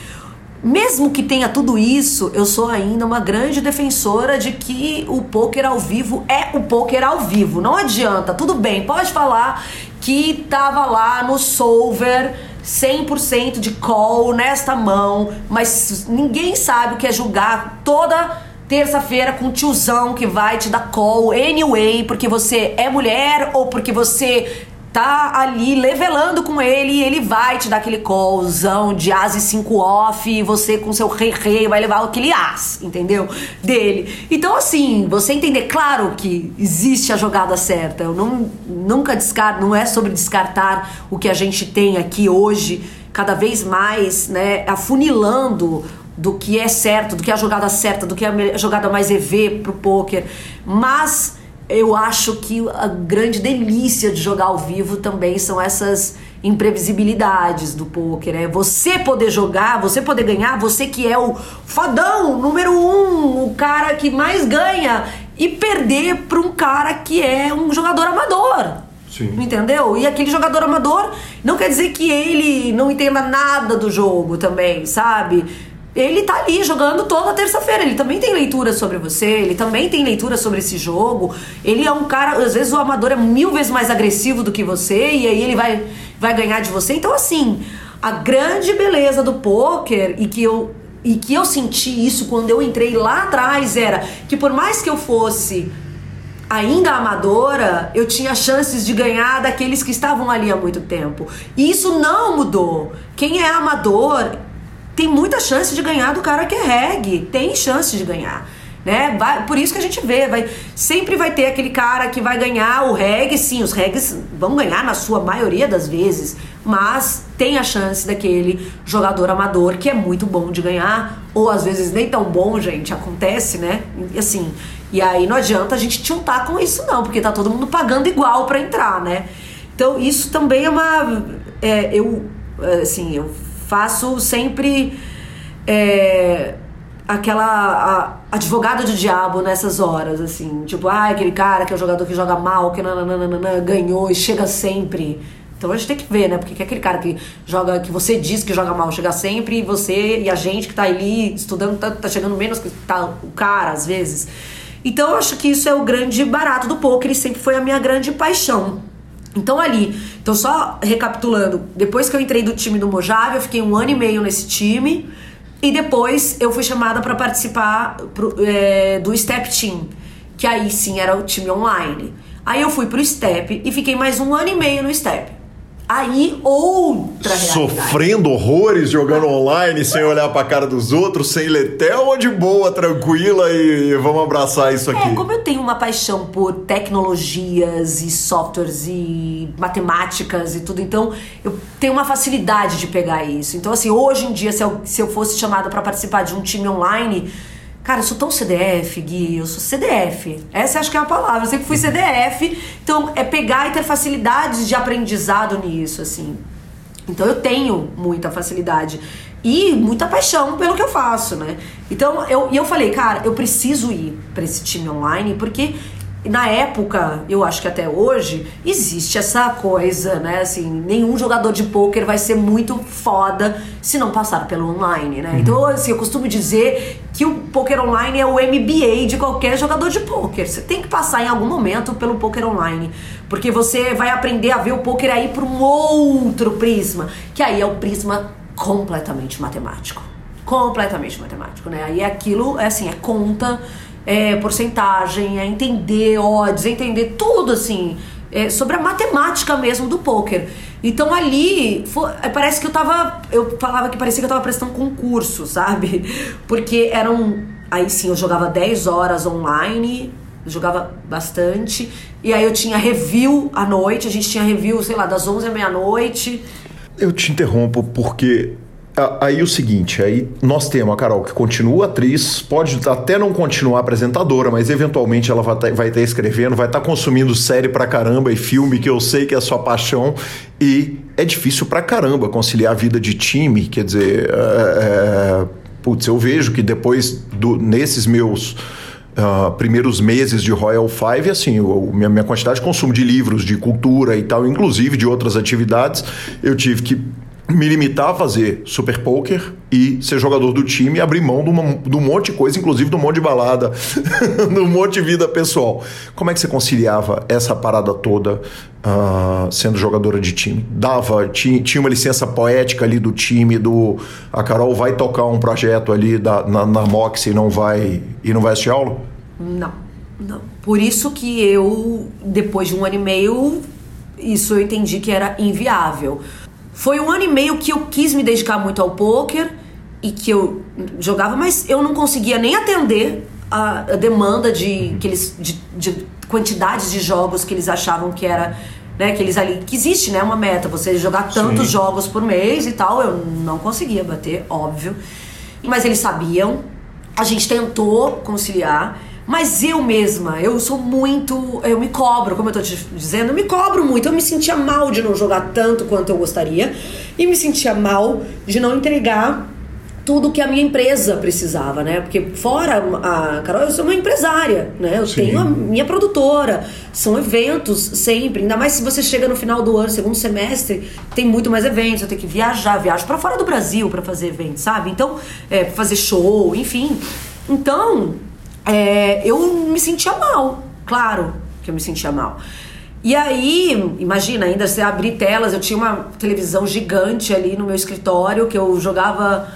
mesmo que tenha tudo isso, eu sou ainda uma grande defensora de que o poker ao vivo é o poker ao vivo. Não adianta, tudo bem, pode falar que tava lá no solver 100% de call nesta mão, mas ninguém sabe o que é julgar toda terça-feira com tiozão que vai te dar call anyway, porque você é mulher ou porque você tá ali levelando com ele e ele vai te dar aquele callzão de as e 5 off e você com seu rei rei vai levar aquele as, entendeu? Dele. Então assim, você entender, claro que existe a jogada certa. Eu não, nunca descarto, não é sobre descartar o que a gente tem aqui hoje, cada vez mais, né, afunilando do que é certo, do que é a jogada certa, do que é a jogada mais EV pro poker, mas eu acho que a grande delícia de jogar ao vivo também são essas imprevisibilidades do poker. É você poder jogar, você poder ganhar, você que é o fodão número um, o cara que mais ganha, e perder para um cara que é um jogador amador. Sim. Entendeu? E aquele jogador amador não quer dizer que ele não entenda nada do jogo também, sabe? Ele tá ali jogando toda terça-feira. Ele também tem leitura sobre você, ele também tem leitura sobre esse jogo. Ele é um cara, às vezes o amador é mil vezes mais agressivo do que você e aí ele vai, vai ganhar de você. Então, assim, a grande beleza do poker e que eu e que eu senti isso quando eu entrei lá atrás era que por mais que eu fosse ainda amadora, eu tinha chances de ganhar daqueles que estavam ali há muito tempo. E isso não mudou. Quem é amador tem muita chance de ganhar do cara que é reggae. Tem chance de ganhar. Né? Vai, por isso que a gente vê, vai, sempre vai ter aquele cara que vai ganhar o reggae, sim, os reggaes vão ganhar na sua maioria das vezes, mas tem a chance daquele jogador amador que é muito bom de ganhar, ou às vezes nem tão bom, gente, acontece, né? E assim, e aí não adianta a gente tiltar com isso não, porque tá todo mundo pagando igual para entrar, né? Então isso também é uma, é, eu, assim, eu faço sempre é, aquela a, advogada do diabo nessas horas, assim, tipo, ah, aquele cara que é o jogador que joga mal, que nananana, ganhou e chega sempre. Então a gente tem que ver, né? Porque é aquele cara que joga, que você diz que joga mal, chega sempre, e você e a gente que tá ali estudando tá, tá chegando menos que tá o cara, às vezes. Então eu acho que isso é o grande barato do poker e sempre foi a minha grande paixão. Então ali, então só recapitulando, depois que eu entrei do time do Mojave, eu fiquei um ano e meio nesse time e depois eu fui chamada para participar pro, é, do Step Team, que aí sim era o time online. Aí eu fui pro Step e fiquei mais um ano e meio no Step. Aí outra realidade. Sofrendo horrores jogando online, sem olhar pra cara dos outros, sem letel ou de boa, tranquila e vamos abraçar isso aqui? É, como eu tenho uma paixão por tecnologias e softwares e matemáticas e tudo, então eu tenho uma facilidade de pegar isso. Então, assim, hoje em dia, se eu, se eu fosse chamada para participar de um time online Cara, eu sou tão CDF, Gui, eu sou CDF. Essa acho que é a palavra. Eu sempre fui CDF. Então, é pegar e ter facilidades de aprendizado nisso, assim. Então, eu tenho muita facilidade e muita paixão pelo que eu faço, né? Então, eu, e eu falei, cara, eu preciso ir para esse time online porque na época, eu acho que até hoje, existe essa coisa, né? Assim, nenhum jogador de pôquer vai ser muito foda se não passar pelo online, né? Uhum. Então, assim, eu costumo dizer que o poker online é o MBA de qualquer jogador de poker. Você tem que passar em algum momento pelo poker online, porque você vai aprender a ver o poker aí por um outro prisma, que aí é o prisma completamente matemático. Completamente matemático, né? Aí é aquilo, é assim, é conta, é porcentagem, é entender odds, é entender tudo assim, é sobre a matemática mesmo do poker. Então ali, foi, parece que eu tava. Eu falava que parecia que eu tava prestando concurso, sabe? Porque eram. Aí sim, eu jogava 10 horas online, jogava bastante. E aí eu tinha review à noite, a gente tinha review, sei lá, das 11 à meia-noite. Eu te interrompo porque Aí o seguinte, aí nós temos a Carol que continua atriz, pode até não continuar apresentadora, mas eventualmente ela vai estar tá, tá escrevendo, vai estar tá consumindo série pra caramba e filme, que eu sei que é a sua paixão, e é difícil pra caramba conciliar a vida de time, quer dizer, é, é, putz, eu vejo que depois, do, nesses meus Uh, primeiros meses de Royal Five, assim, o, minha, minha quantidade de consumo de livros, de cultura e tal, inclusive de outras atividades, eu tive que me limitar a fazer super poker e ser jogador do time e abrir mão de, uma, de um monte de coisa, inclusive de um monte de balada, de um monte de vida pessoal. Como é que você conciliava essa parada toda uh, sendo jogadora de time? Dava, tinha, tinha uma licença poética ali do time, do a Carol vai tocar um projeto ali da, na, na Mox e não vai, e não vai assistir aula? Não, não. Por isso que eu, depois de um ano e meio, isso eu entendi que era inviável foi um ano e meio que eu quis me dedicar muito ao poker e que eu jogava, mas eu não conseguia nem atender a, a demanda de, que eles, de, de quantidades de jogos que eles achavam que era né, que eles ali que existe, né, uma meta, você jogar tantos Sim. jogos por mês e tal, eu não conseguia bater, óbvio. Mas eles sabiam. A gente tentou conciliar. Mas eu mesma, eu sou muito. Eu me cobro, como eu tô te dizendo, eu me cobro muito. Eu me sentia mal de não jogar tanto quanto eu gostaria. E me sentia mal de não entregar tudo que a minha empresa precisava, né? Porque fora a Carol, eu sou uma empresária, né? Eu Sim. tenho a minha produtora, são eventos sempre, ainda mais se você chega no final do ano, segundo semestre, tem muito mais eventos, eu tenho que viajar, viajo para fora do Brasil para fazer eventos, sabe? Então, é, fazer show, enfim. Então, é, eu me sentia mal, claro que eu me sentia mal. E aí, imagina, ainda você abrir telas, eu tinha uma televisão gigante ali no meu escritório que eu jogava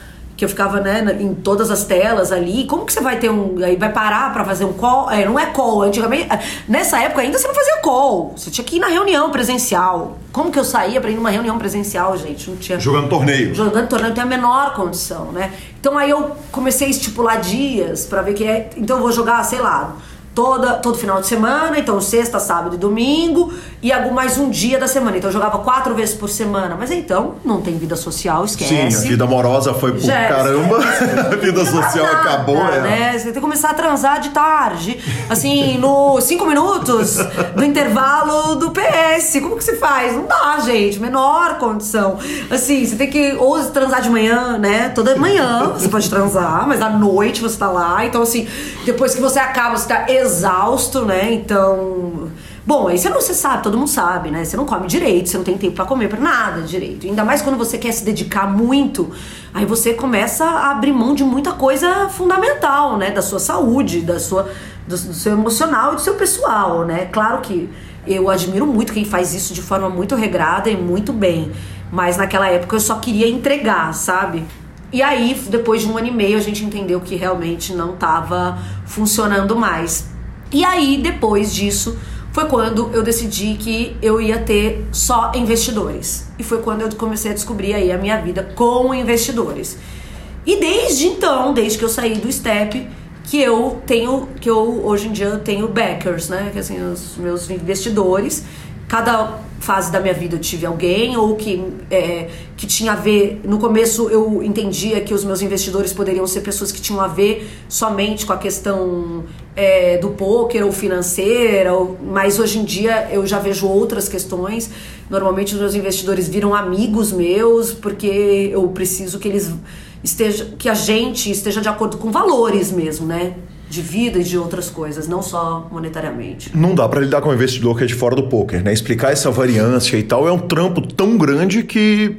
que eu ficava né, em todas as telas ali. Como que você vai ter um. Aí vai parar para fazer um call? É, não é call. Antigamente, nessa época ainda você não fazia call. Você tinha que ir na reunião presencial. Como que eu saía para ir numa reunião presencial, gente? Não tinha. Jogando torneio. Jogando torneio, não tem a menor condição, né? Então aí eu comecei a estipular dias para ver que é. Então eu vou jogar, sei lá toda, todo final de semana, então sexta, sábado e domingo, e mais um dia da semana. Então eu jogava quatro vezes por semana. Mas então, não tem vida social, esquece. Sim, a vida amorosa foi por Já, caramba. a vida social nada, acabou, é. né? Você tem que começar a transar de tarde. Assim, no cinco minutos do intervalo do PS. Como que se faz? Não dá, gente. Menor condição. Assim, você tem que ou transar de manhã, né? Toda manhã você pode transar, mas à noite você tá lá. Então, assim, depois que você acaba, você tá exausto, né? Então. Bom, aí você não você sabe, todo mundo sabe, né? Você não come direito, você não tem tempo para comer para nada direito. Ainda mais quando você quer se dedicar muito, aí você começa a abrir mão de muita coisa fundamental, né? Da sua saúde, da sua, do, do seu emocional e do seu pessoal, né? Claro que eu admiro muito quem faz isso de forma muito regrada e muito bem. Mas naquela época eu só queria entregar, sabe? E aí, depois de um ano e meio, a gente entendeu que realmente não estava funcionando mais. E aí, depois disso, foi quando eu decidi que eu ia ter só investidores. E foi quando eu comecei a descobrir aí a minha vida com investidores. E desde então, desde que eu saí do Step, que eu tenho, que eu hoje em dia tenho backers, né? Que assim, os meus investidores cada fase da minha vida eu tive alguém ou que, é, que tinha a ver. No começo eu entendia que os meus investidores poderiam ser pessoas que tinham a ver somente com a questão é, do poker ou financeira, ou, mas hoje em dia eu já vejo outras questões. Normalmente os meus investidores viram amigos meus porque eu preciso que eles esteja, que a gente esteja de acordo com valores mesmo, né? de vida e de outras coisas, não só monetariamente. Não dá para lidar com um investidor que é de fora do poker, né? Explicar essa variância e tal é um trampo tão grande que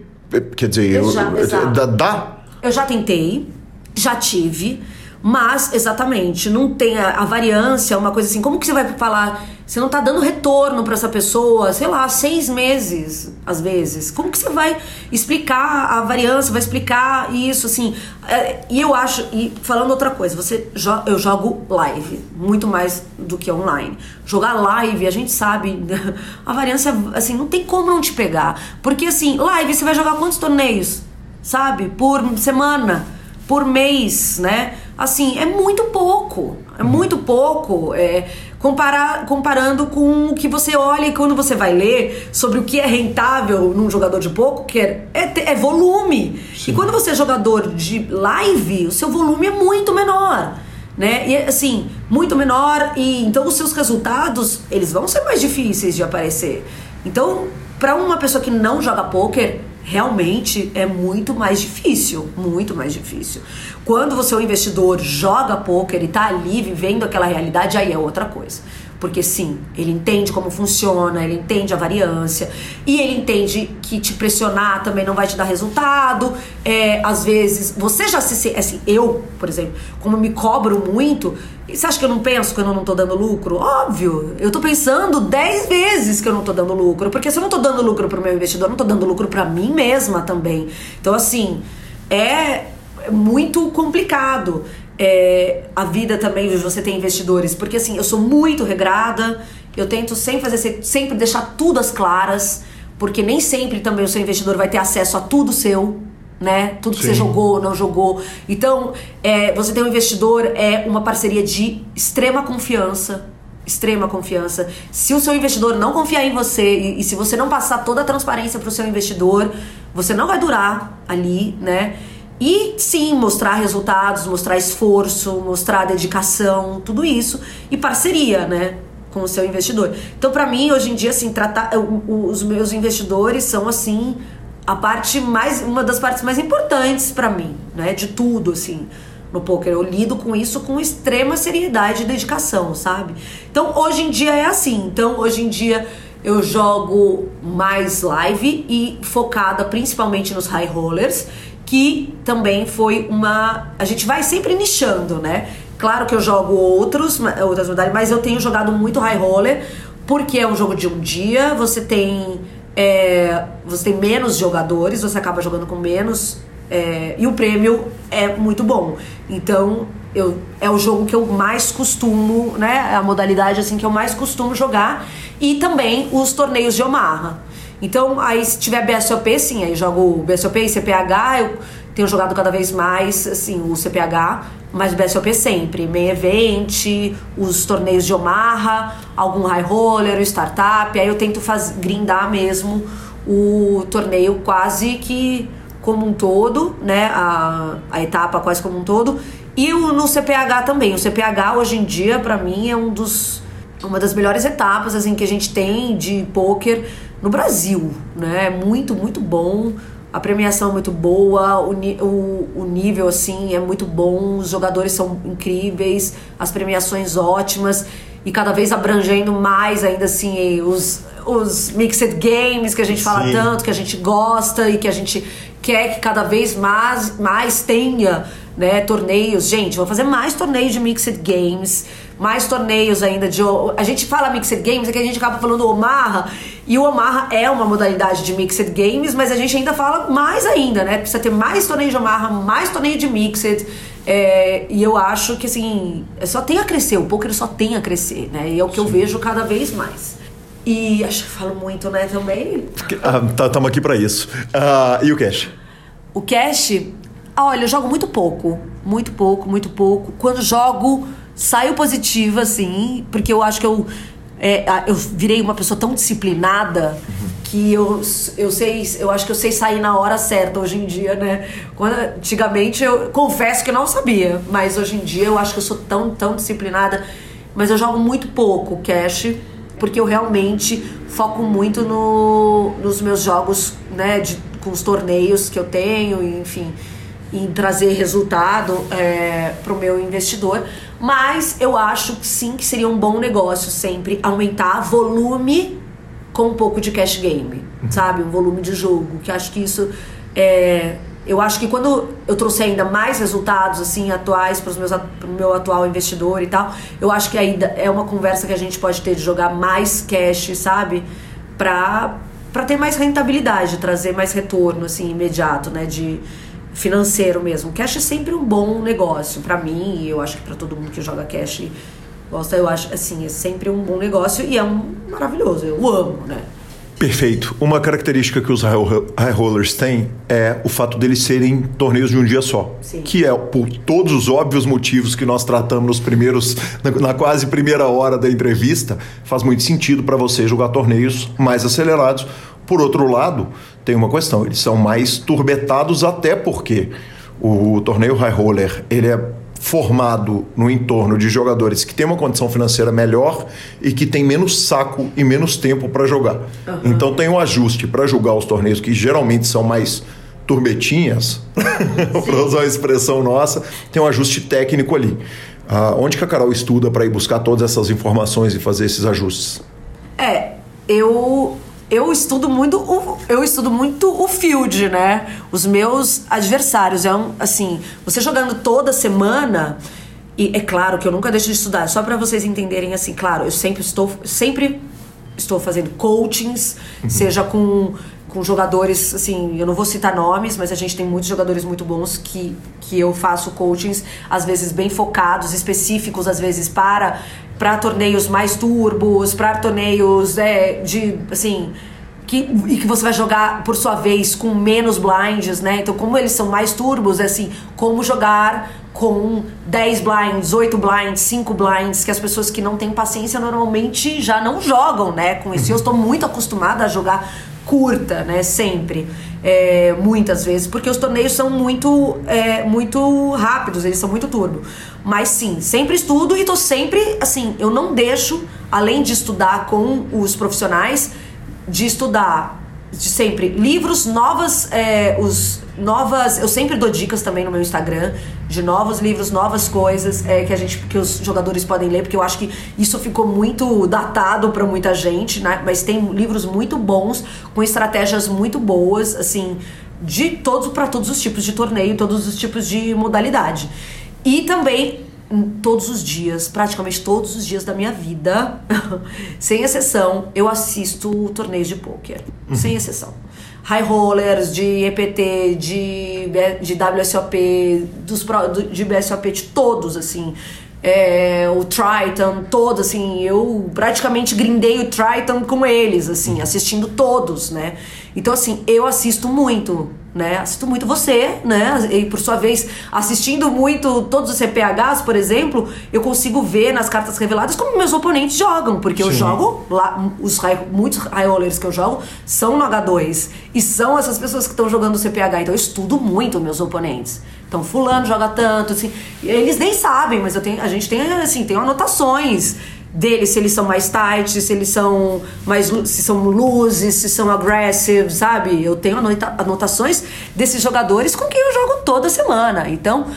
quer dizer, eu, já, eu, dá, dá Eu já tentei, já tive, Mas, exatamente, não tem a, a variância, uma coisa assim. Como que você vai falar? Você não tá dando retorno para essa pessoa, sei lá, seis meses, às vezes. Como que você vai explicar a variância, vai explicar isso, assim? É, e eu acho, e falando outra coisa, você eu jogo live, muito mais do que online. Jogar live, a gente sabe, a variância, assim, não tem como não te pegar. Porque, assim, live, você vai jogar quantos torneios? Sabe? Por semana, por mês, né? Assim, é muito pouco. É muito pouco. É, comparar, comparando com o que você olha e quando você vai ler sobre o que é rentável num jogador de poker, é, é volume. Sim. E quando você é jogador de live, o seu volume é muito menor. Né? E assim, muito menor e então os seus resultados, eles vão ser mais difíceis de aparecer. Então, para uma pessoa que não joga poker, realmente é muito mais difícil, muito mais difícil. Quando você é um investidor, joga poker e tá ali vivendo aquela realidade, aí é outra coisa. Porque sim, ele entende como funciona, ele entende a variância e ele entende que te pressionar também não vai te dar resultado. É, às vezes, você já se. Assim, eu, por exemplo, como me cobro muito, você acha que eu não penso quando eu não tô dando lucro? Óbvio, eu tô pensando 10 vezes que eu não tô dando lucro, porque se eu não tô dando lucro pro meu investidor, eu não tô dando lucro para mim mesma também. Então, assim, é muito complicado é, a vida também de você ter investidores, porque assim, eu sou muito regrada, eu tento sempre fazer, sempre deixar tudo às claras, porque nem sempre também o seu investidor vai ter acesso a tudo seu, né? Tudo que Sim. você jogou, não jogou. Então, é, você ter um investidor é uma parceria de extrema confiança. Extrema confiança. Se o seu investidor não confiar em você e, e se você não passar toda a transparência para o seu investidor, você não vai durar ali, né? E sim, mostrar resultados, mostrar esforço, mostrar dedicação, tudo isso. E parceria, né? Com o seu investidor. Então, para mim, hoje em dia, assim, tratar. Os meus investidores são, assim, a parte mais. Uma das partes mais importantes para mim, né? De tudo, assim no poker. Eu lido com isso com extrema seriedade e dedicação, sabe? Então, hoje em dia é assim. Então, hoje em dia eu jogo mais live e focada principalmente nos high rollers que também foi uma. A gente vai sempre nichando, né? Claro que eu jogo outros, outras modalidades, mas eu tenho jogado muito high roller, porque é um jogo de um dia, você tem. É, você tem menos jogadores, você acaba jogando com menos. É, e o prêmio é muito bom. Então, eu, é o jogo que eu mais costumo, né? É a modalidade assim que eu mais costumo jogar. E também os torneios de Omaha. Então, aí se tiver BSOP, sim, aí jogo BSOP e CPH, eu tenho jogado cada vez mais, assim, o CPH, mas o BSOP sempre, main event, os torneios de Omaha, algum high roller, startup, aí eu tento faz, grindar mesmo o torneio quase que como um todo, né, a, a etapa quase como um todo, e o, no CPH também, o CPH hoje em dia para mim é um dos uma das melhores etapas assim que a gente tem de poker no Brasil, né? Muito, muito bom. A premiação é muito boa, o, o, o nível assim é muito bom, os jogadores são incríveis, as premiações ótimas e cada vez abrangendo mais ainda assim os, os mixed games que a gente fala Sim. tanto, que a gente gosta e que a gente quer que cada vez mais, mais tenha né, torneios. Gente, vou fazer mais torneios de mixed games mais torneios ainda de. A gente fala Mixed Games, é que a gente acaba falando Omaha, e o Omaha é uma modalidade de Mixed Games, mas a gente ainda fala mais ainda, né? Precisa ter mais torneio de Omaha, mais torneio de Mixed. É, e eu acho que assim, é só tem a crescer, o poker só tem a crescer, né? E é o que Sim. eu vejo cada vez mais. E acho que falo muito, né, também. Estamos ah, tá, aqui para isso. Uh, e o cash? O cash, olha, eu jogo muito pouco. Muito pouco, muito pouco. Quando jogo saio positiva, assim, porque eu acho que eu. É, eu virei uma pessoa tão disciplinada que eu, eu sei, eu acho que eu sei sair na hora certa hoje em dia, né? Quando, antigamente eu confesso que não sabia, mas hoje em dia eu acho que eu sou tão, tão disciplinada. Mas eu jogo muito pouco cash, porque eu realmente foco muito no, nos meus jogos, né? De, com os torneios que eu tenho, enfim, em trazer resultado é, para o meu investidor. Mas eu acho que sim que seria um bom negócio sempre aumentar volume com um pouco de cash game, sabe? Um volume de jogo. Que acho que isso é, eu acho que quando eu trouxe ainda mais resultados assim atuais para o meu atual investidor e tal, eu acho que ainda é uma conversa que a gente pode ter de jogar mais cash, sabe? Para para ter mais rentabilidade, trazer mais retorno assim imediato, né, de financeiro mesmo. Cash é sempre um bom negócio para mim e eu acho que para todo mundo que joga cash gosta, eu acho assim, é sempre um bom negócio e é um maravilhoso, eu amo, né? Perfeito. Uma característica que os high rollers têm é o fato deles serem torneios de um dia só. Sim. Que é por todos os óbvios motivos que nós tratamos nos primeiros, na, na quase primeira hora da entrevista, faz muito sentido para você jogar torneios mais acelerados. Por outro lado, tem uma questão, eles são mais turbetados até porque o torneio high roller, ele é formado no entorno de jogadores que têm uma condição financeira melhor e que têm menos saco e menos tempo para jogar. Uhum. Então tem um ajuste para jogar os torneios que geralmente são mais turbetinhas, para usar uma expressão nossa, tem um ajuste técnico ali. Ah, onde que a Carol estuda para ir buscar todas essas informações e fazer esses ajustes? É, eu eu estudo muito o, eu estudo muito o field, né? Os meus adversários. É um, assim, você jogando toda semana. E é claro que eu nunca deixo de estudar, só para vocês entenderem assim, claro, eu sempre estou sempre estou fazendo coachings, uhum. seja com, com jogadores, assim, eu não vou citar nomes, mas a gente tem muitos jogadores muito bons que, que eu faço coachings, às vezes bem focados, específicos, às vezes para para torneios mais turbos, para torneios é, de assim que, e que você vai jogar por sua vez com menos blinds, né? Então, como eles são mais turbos, é assim, como jogar com 10 blinds, 8 blinds, 5 blinds, que as pessoas que não têm paciência normalmente já não jogam, né? Com isso, eu estou muito acostumada a jogar curta, né? Sempre. É, muitas vezes, porque os torneios são muito, é, muito rápidos, eles são muito turbo. Mas sim, sempre estudo e tô sempre, assim, eu não deixo, além de estudar com os profissionais, de estudar de sempre livros, novas, é, os novas, eu sempre dou dicas também no meu Instagram de novos livros, novas coisas é, que a gente, que os jogadores podem ler, porque eu acho que isso ficou muito datado para muita gente, né? Mas tem livros muito bons com estratégias muito boas, assim, de todos para todos os tipos de torneio, todos os tipos de modalidade. E também todos os dias, praticamente todos os dias da minha vida, sem exceção, eu assisto torneios de pôquer. Uhum. Sem exceção. High rollers, de EPT, de, de WSOP, dos, de BSOP, de todos, assim. É, o Triton, todo, assim, eu praticamente grindei o Triton com eles, assim, assistindo todos, né? Então, assim, eu assisto muito né? Assisto muito você, né? E por sua vez, assistindo muito todos os CPHs, por exemplo, eu consigo ver nas cartas reveladas como meus oponentes jogam, porque Sim. eu jogo lá, os high, muitos high rollers que eu jogo são no H2 e são essas pessoas que estão jogando CPH, então eu estudo muito meus oponentes. Então, fulano joga tanto, assim, eles nem sabem, mas eu tenho, a gente tem assim, tem anotações deles, se eles são mais tight, se eles são mais se são luzes, se são aggressive, sabe? Eu tenho anota anotações desses jogadores com quem eu jogo toda semana. Então,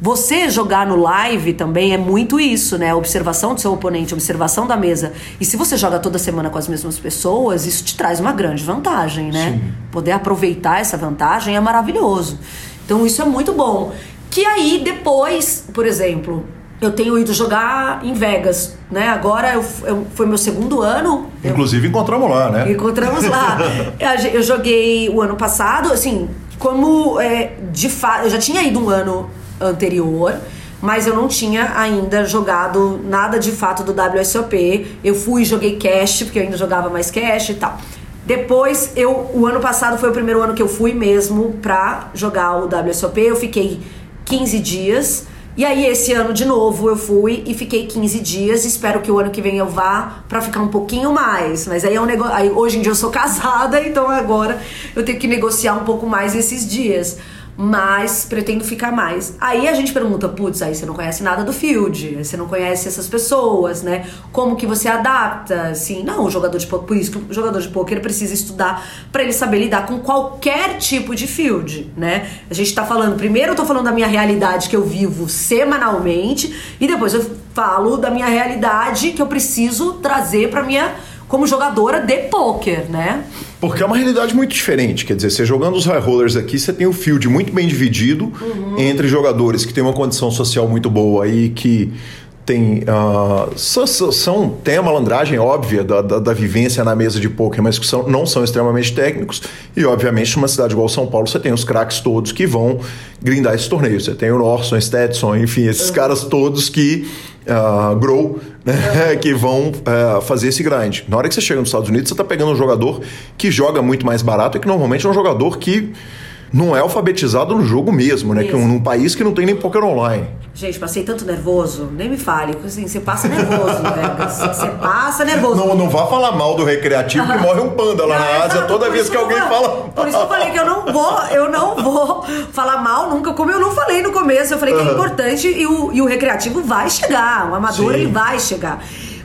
você jogar no live também é muito isso, né? observação do seu oponente, observação da mesa. E se você joga toda semana com as mesmas pessoas, isso te traz uma grande vantagem, né? Sim. Poder aproveitar essa vantagem é maravilhoso. Então isso é muito bom. Que aí depois, por exemplo, eu tenho ido jogar em Vegas, né? Agora eu, eu, foi meu segundo ano. Inclusive eu, encontramos lá, né? Encontramos lá. eu joguei o ano passado, assim, como é, de fato. Eu já tinha ido um ano anterior, mas eu não tinha ainda jogado nada de fato do WSOP. Eu fui e joguei cash, porque eu ainda jogava mais cash e tal. Depois, eu, o ano passado foi o primeiro ano que eu fui mesmo pra jogar o WSOP. Eu fiquei 15 dias. E aí, esse ano de novo, eu fui e fiquei 15 dias. Espero que o ano que vem eu vá para ficar um pouquinho mais. Mas aí é um negócio. Hoje em dia eu sou casada, então agora eu tenho que negociar um pouco mais esses dias mas pretendo ficar mais. Aí a gente pergunta, putz, aí você não conhece nada do field, você não conhece essas pessoas, né? Como que você adapta? Assim, não, o jogador de por isso que o jogador de poker precisa estudar para ele saber lidar com qualquer tipo de field, né? A gente tá falando, primeiro eu tô falando da minha realidade que eu vivo semanalmente e depois eu falo da minha realidade que eu preciso trazer para minha como jogadora de pôquer, né? Porque é uma realidade muito diferente. Quer dizer, você jogando os high rollers aqui, você tem o field muito bem dividido uhum. entre jogadores que têm uma condição social muito boa e que tem uh, são, são, tem a malandragem óbvia da, da, da, vivência na mesa de poker, mas que são, não são extremamente técnicos. E, obviamente, numa cidade igual São Paulo, você tem os craques todos que vão grindar esse torneio. Você tem o Norson, Stetson, enfim, esses uhum. caras todos que uh, grow. que vão uh, fazer esse grind. Na hora que você chega nos Estados Unidos, você está pegando um jogador que joga muito mais barato e que normalmente é um jogador que não é alfabetizado no jogo mesmo, né? Que, num país que não tem nem poker online. Gente, passei tanto nervoso, nem me fale. Assim, você passa nervoso Vegas. Você passa nervoso. Não, não vá falar mal do recreativo que morre um panda lá na Ásia toda vez que alguém fala. Por isso que eu falei que eu não vou, eu não vou falar mal nunca, como eu não falei no começo. Eu falei que é importante e o, e o recreativo vai chegar. O amador Sim. ele vai chegar.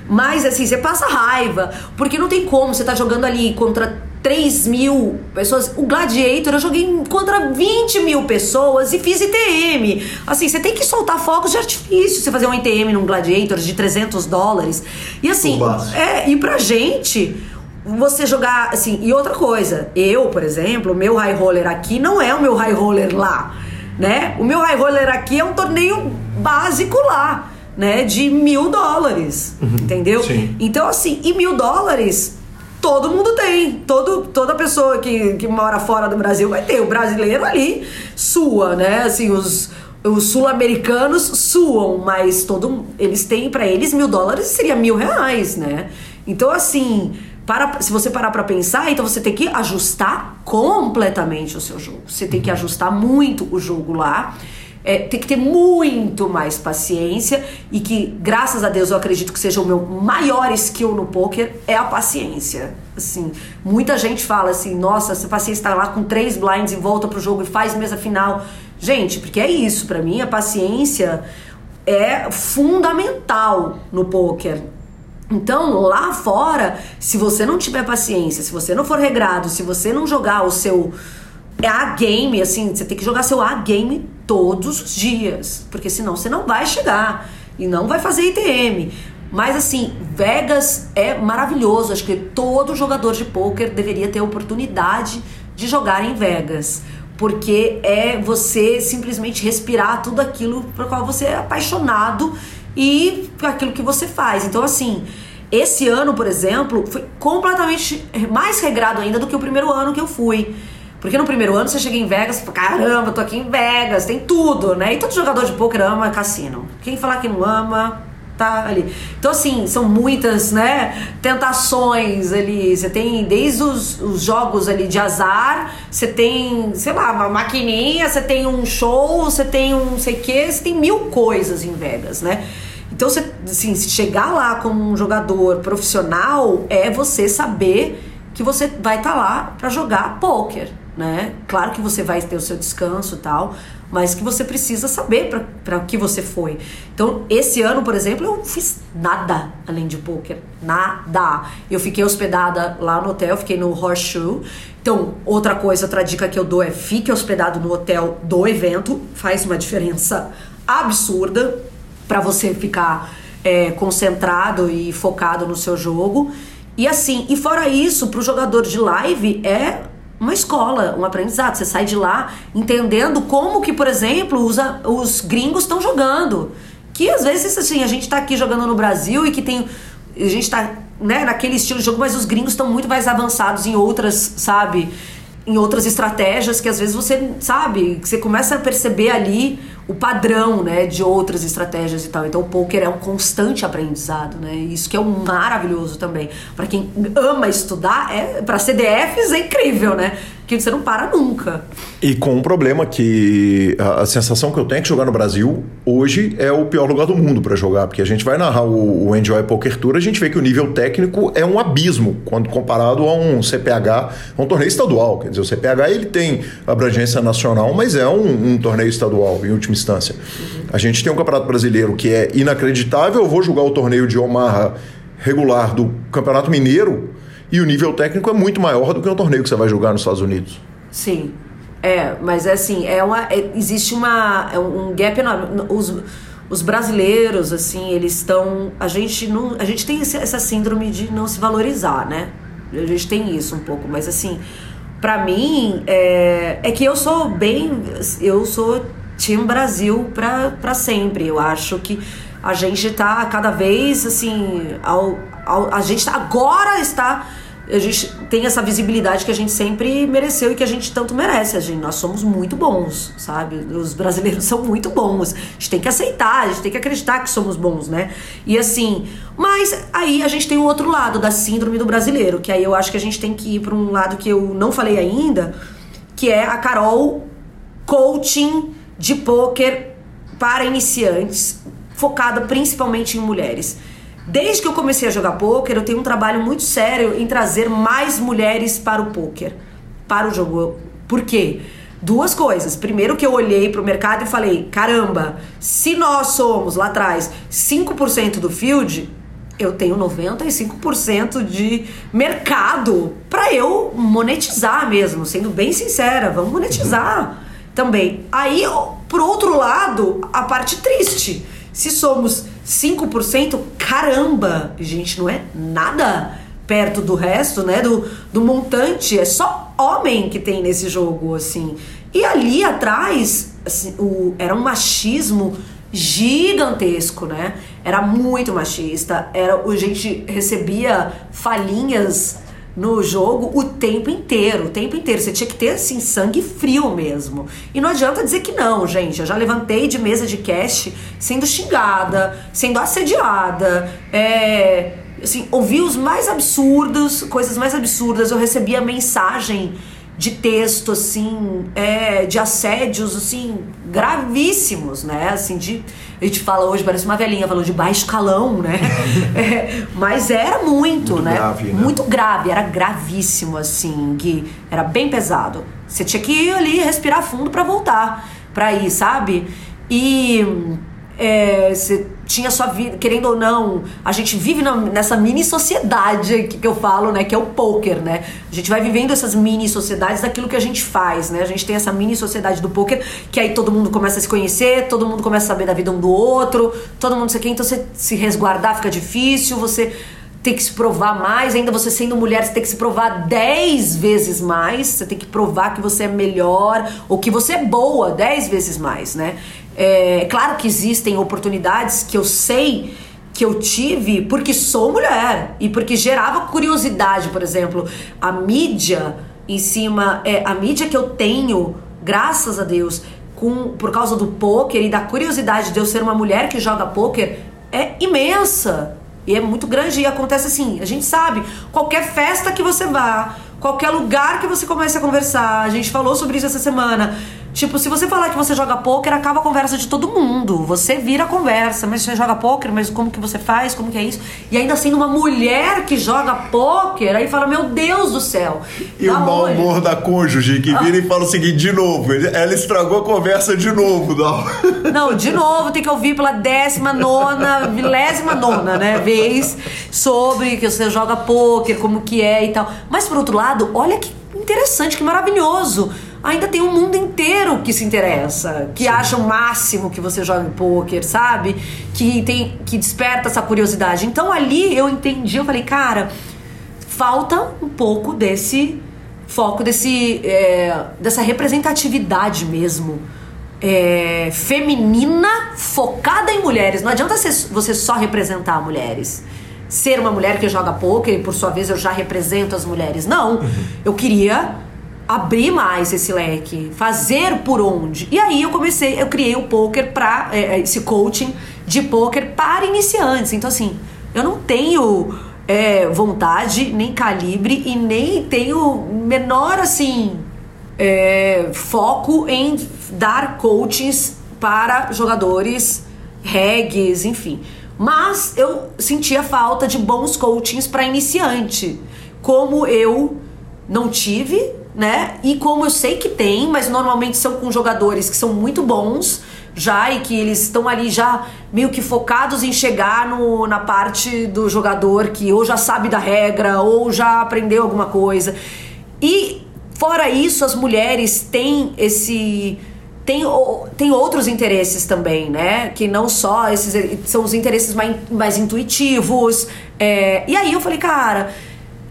Mas assim, você passa raiva, porque não tem como, você tá jogando ali contra 3 mil pessoas. O Gladiator eu joguei contra 20 mil pessoas e fiz ITM. Assim, você tem que soltar fogos de artifício. Você fazer um ITM num Gladiator de 300 dólares. E assim, é, e pra gente, você jogar assim. E outra coisa, eu, por exemplo, meu high roller aqui não é o meu high roller lá. Né? O meu high roller aqui é um torneio básico lá. Né, de mil dólares, uhum, entendeu? Sim. Então, assim, e mil dólares todo mundo tem. Todo, toda pessoa que, que mora fora do Brasil vai ter. O brasileiro ali sua, né? Assim, os, os sul-americanos suam, mas todo, eles têm para eles mil dólares seria mil reais, né? Então, assim, para, se você parar para pensar, então você tem que ajustar completamente o seu jogo. Você tem que ajustar muito o jogo lá é, tem que ter muito mais paciência e que, graças a Deus, eu acredito que seja o meu maior skill no poker é a paciência. Assim, muita gente fala assim, nossa, essa paciência está lá com três blinds e volta pro jogo e faz mesa final. Gente, porque é isso, para mim a paciência é fundamental no poker. Então, lá fora, se você não tiver paciência, se você não for regrado, se você não jogar o seu a game, assim, você tem que jogar seu A game todos os dias, porque senão você não vai chegar e não vai fazer ITM. Mas assim, Vegas é maravilhoso. Acho que todo jogador de poker deveria ter a oportunidade de jogar em Vegas. Porque é você simplesmente respirar tudo aquilo para qual você é apaixonado e aquilo que você faz. Então, assim, esse ano, por exemplo, foi completamente mais regrado ainda do que o primeiro ano que eu fui. Porque no primeiro ano você chega em Vegas caramba, tô aqui em Vegas, tem tudo, né? E todo jogador de poker ama cassino. Quem falar que não ama, tá ali. Então, assim, são muitas, né, tentações ali. Você tem desde os, os jogos ali de azar, você tem, sei lá, uma maquininha, você tem um show, você tem um sei o quê, você tem mil coisas em Vegas, né? Então, você, assim, se chegar lá como um jogador profissional, é você saber que você vai estar tá lá para jogar poker né? Claro que você vai ter o seu descanso tal, mas que você precisa saber para o que você foi. Então, esse ano, por exemplo, eu não fiz nada além de poker, nada. Eu fiquei hospedada lá no hotel, fiquei no Horseshoe. Então, outra coisa, outra dica que eu dou é fique hospedado no hotel do evento, faz uma diferença absurda para você ficar é, concentrado e focado no seu jogo. E assim, e fora isso, para o jogador de live é uma escola, um aprendizado. Você sai de lá entendendo como que, por exemplo, os, os gringos estão jogando. Que às vezes, assim, a gente está aqui jogando no Brasil e que tem. A gente está né, naquele estilo de jogo, mas os gringos estão muito mais avançados em outras, sabe? Em outras estratégias que às vezes você, sabe, você começa a perceber ali o padrão, né, de outras estratégias e tal. Então o poker é um constante aprendizado, né? Isso que é um maravilhoso também. Para quem ama estudar, é para CDFs é incrível, né? Que você não para nunca. E com um problema que a, a, sensação que eu tenho é que jogar no Brasil hoje é o pior lugar do mundo para jogar, porque a gente vai narrar o, o Enjoy Poker Tour, a gente vê que o nível técnico é um abismo quando comparado a um CPH, a um torneio estadual. Quer dizer, o CPH ele tem abrangência nacional, mas é um, um torneio estadual em última instância. Uhum. A gente tem um campeonato brasileiro que é inacreditável. Eu vou jogar o torneio de Omaha regular do Campeonato Mineiro e o nível técnico é muito maior do que um torneio que você vai jogar nos Estados Unidos. Sim. É, mas é assim, é uma, é, existe uma, é um gap enorme. Os, os brasileiros, assim, eles estão. A gente não. A gente tem esse, essa síndrome de não se valorizar, né? A gente tem isso um pouco, mas assim, para mim, é, é que eu sou bem. Eu sou Team Brasil pra, sempre. Eu acho que a gente tá cada vez assim. Ao, ao, a gente tá, agora está a gente tem essa visibilidade que a gente sempre mereceu e que a gente tanto merece. A gente, nós somos muito bons, sabe? Os brasileiros são muito bons. A gente tem que aceitar, a gente tem que acreditar que somos bons, né? E assim, mas aí a gente tem o outro lado da síndrome do brasileiro, que aí eu acho que a gente tem que ir para um lado que eu não falei ainda, que é a Carol coaching de poker para iniciantes, focada principalmente em mulheres. Desde que eu comecei a jogar poker, eu tenho um trabalho muito sério em trazer mais mulheres para o poker, para o jogo. Por quê? Duas coisas. Primeiro que eu olhei para o mercado e falei, caramba, se nós somos lá atrás 5% do field, eu tenho 95% de mercado para eu monetizar mesmo, sendo bem sincera, vamos monetizar também. Aí, por outro lado, a parte triste. Se somos 5%, caramba, gente, não é nada perto do resto, né? Do, do montante. É só homem que tem nesse jogo, assim. E ali atrás, assim, o, era um machismo gigantesco, né? Era muito machista. Era, a gente recebia falinhas no jogo o tempo inteiro, o tempo inteiro. Você tinha que ter assim sangue frio mesmo. E não adianta dizer que não, gente. Eu já levantei de mesa de cast sendo xingada, sendo assediada, é, assim, ouvi os mais absurdos, coisas mais absurdas. Eu recebia mensagem de texto assim, é, de assédios assim gravíssimos, né? Assim de a gente fala hoje, parece uma velhinha falando de baixo calão, né? é, mas era muito, muito né? Grave, né? Muito grave, era gravíssimo, assim, que era bem pesado. Você tinha que ir ali respirar fundo para voltar para ir, sabe? E é, você tinha sua vida, querendo ou não, a gente vive na, nessa mini sociedade que, que, eu falo, né, que é o poker, né? A gente vai vivendo essas mini sociedades daquilo que a gente faz, né? A gente tem essa mini sociedade do poker que aí todo mundo começa a se conhecer, todo mundo começa a saber da vida um do outro, todo mundo sei quem, então você se resguardar fica difícil, você tem que se provar mais, ainda você sendo mulher, você tem que se provar dez vezes mais, você tem que provar que você é melhor ou que você é boa dez vezes mais, né? É claro que existem oportunidades que eu sei que eu tive porque sou mulher e porque gerava curiosidade, por exemplo, a mídia em cima, é, a mídia que eu tenho, graças a Deus, com, por causa do poker e da curiosidade de eu ser uma mulher que joga poker é imensa. E é muito grande e acontece assim, a gente sabe, qualquer festa que você vá, qualquer lugar que você comece a conversar, a gente falou sobre isso essa semana. Tipo, se você falar que você joga poker, acaba a conversa de todo mundo. Você vira a conversa, mas você joga poker, mas como que você faz? Como que é isso? E ainda sendo uma mulher que joga poker, aí fala, meu Deus do céu. E o mau humor da cônjuge que vira ah. e fala o seguinte, de novo, ela estragou a conversa de novo, não. Não, de novo, tem que ouvir pela décima nona, milésima nona, né, vez sobre que você joga poker, como que é e tal. Mas por outro lado, olha que interessante, que maravilhoso ainda tem um mundo inteiro que se interessa, que Sim. acha o máximo que você joga em poker, sabe? Que tem que desperta essa curiosidade. Então ali eu entendi, eu falei, cara, falta um pouco desse foco desse é, dessa representatividade mesmo. É, feminina focada em mulheres. Não adianta você só representar mulheres. Ser uma mulher que joga poker e por sua vez eu já represento as mulheres. Não. Uhum. Eu queria abrir mais esse leque, fazer por onde. E aí eu comecei, eu criei o poker para é, é, esse coaching de poker para iniciantes. Então assim, eu não tenho é, vontade, nem calibre e nem tenho menor assim é, foco em dar coachings para jogadores regs, enfim. Mas eu sentia falta de bons coachings para iniciante, como eu não tive né? E como eu sei que tem, mas normalmente são com jogadores que são muito bons já e que eles estão ali já meio que focados em chegar no, na parte do jogador que ou já sabe da regra ou já aprendeu alguma coisa. E fora isso, as mulheres têm esse tem, tem outros interesses também, né? Que não só esses são os interesses mais, mais intuitivos. É, e aí eu falei, cara,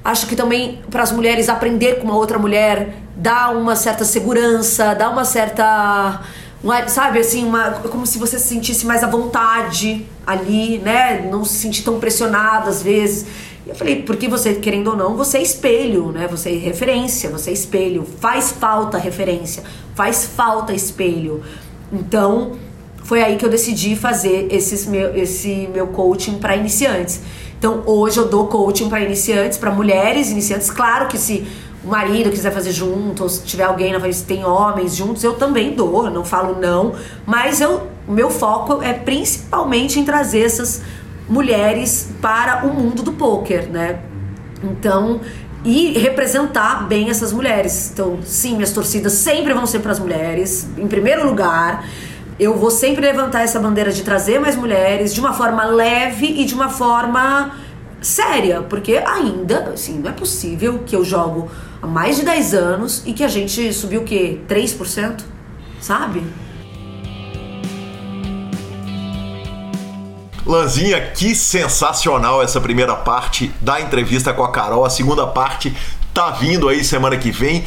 acho que também para as mulheres aprender com uma outra mulher dá uma certa segurança, dá uma certa. Uma, sabe, assim, uma, como se você se sentisse mais à vontade ali, né? Não se sentir tão pressionado às vezes. E eu falei, porque você, querendo ou não, você é espelho, né? Você é referência, você é espelho. Faz falta referência, faz falta espelho. Então, foi aí que eu decidi fazer esses meu, esse meu coaching para iniciantes. Então, hoje eu dou coaching para iniciantes, para mulheres iniciantes. Claro que se o marido quiser fazer junto, ou se tiver alguém na frente, tem homens juntos, eu também dou, eu não falo não. Mas eu, o meu foco é principalmente em trazer essas mulheres para o mundo do poker, né? Então, e representar bem essas mulheres. Então, sim, minhas torcidas sempre vão ser para as mulheres, em primeiro lugar. Eu vou sempre levantar essa bandeira de trazer mais mulheres de uma forma leve e de uma forma séria, porque ainda, assim, não é possível que eu jogo há mais de 10 anos e que a gente subiu o quê? 3%? Sabe? Lanzinha, que sensacional essa primeira parte da entrevista com a Carol. A segunda parte tá vindo aí semana que vem.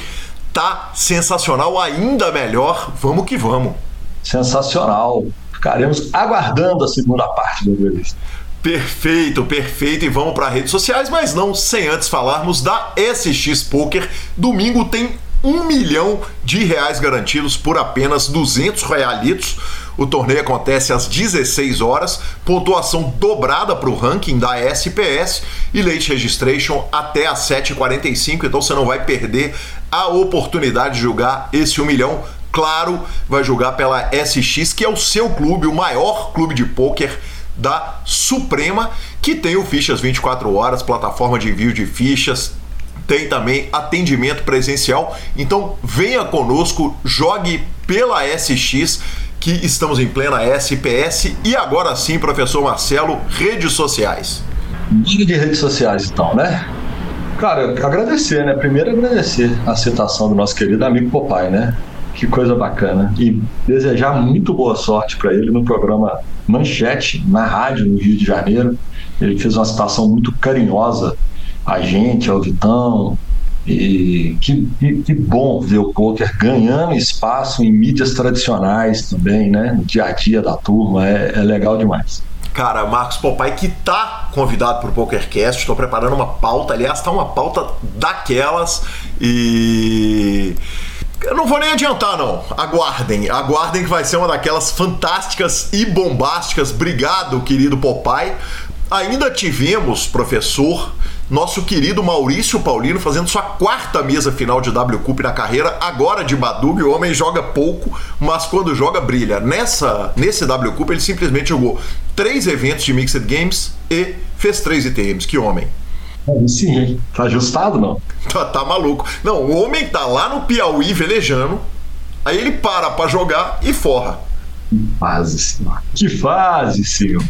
Tá sensacional, ainda melhor. Vamos que vamos. Sensacional. Ficaremos aguardando a segunda parte da entrevista. Perfeito, perfeito. E vamos para redes sociais, mas não sem antes falarmos da SX Poker. Domingo tem um milhão de reais garantidos por apenas 200 realitos. O torneio acontece às 16 horas, pontuação dobrada para o ranking da SPS e late registration até às 7h45, então você não vai perder a oportunidade de jogar esse 1 milhão. Claro, vai jogar pela SX, que é o seu clube, o maior clube de pôquer da Suprema, que tem o Fichas 24 horas, plataforma de envio de fichas, tem também atendimento presencial. Então venha conosco, jogue pela SX, que estamos em plena SPS. E agora sim, professor Marcelo, redes sociais. Diga de redes sociais então, né? Cara, agradecer, né? Primeiro agradecer a citação do nosso querido amigo Popai, né? Que coisa bacana. E desejar muito boa sorte para ele no programa Manchete, na rádio, no Rio de Janeiro. Ele fez uma citação muito carinhosa a gente, ao Vitão. E que, que, que, bom ver o poker ganhando espaço em mídias tradicionais também, né? No dia a dia da turma, é, é legal demais. Cara, Marcos Popai, que tá convidado para o PokerCast, estou preparando uma pauta, aliás, tá uma pauta daquelas e. Eu não vou nem adiantar, não. Aguardem, aguardem que vai ser uma daquelas fantásticas e bombásticas. Obrigado, querido Popai. Ainda tivemos, professor, nosso querido Maurício Paulino fazendo sua quarta mesa final de W Cup na carreira, agora de Badug, o homem joga pouco, mas quando joga brilha. Nessa, nesse W Cup ele simplesmente jogou três eventos de Mixed Games e fez três ITMs. Que homem! Sim, tá ajustado não? Tá, tá maluco. Não, o homem tá lá no Piauí velejando, aí ele para pra jogar e forra. Que fase, senhor. Que fase, senhor.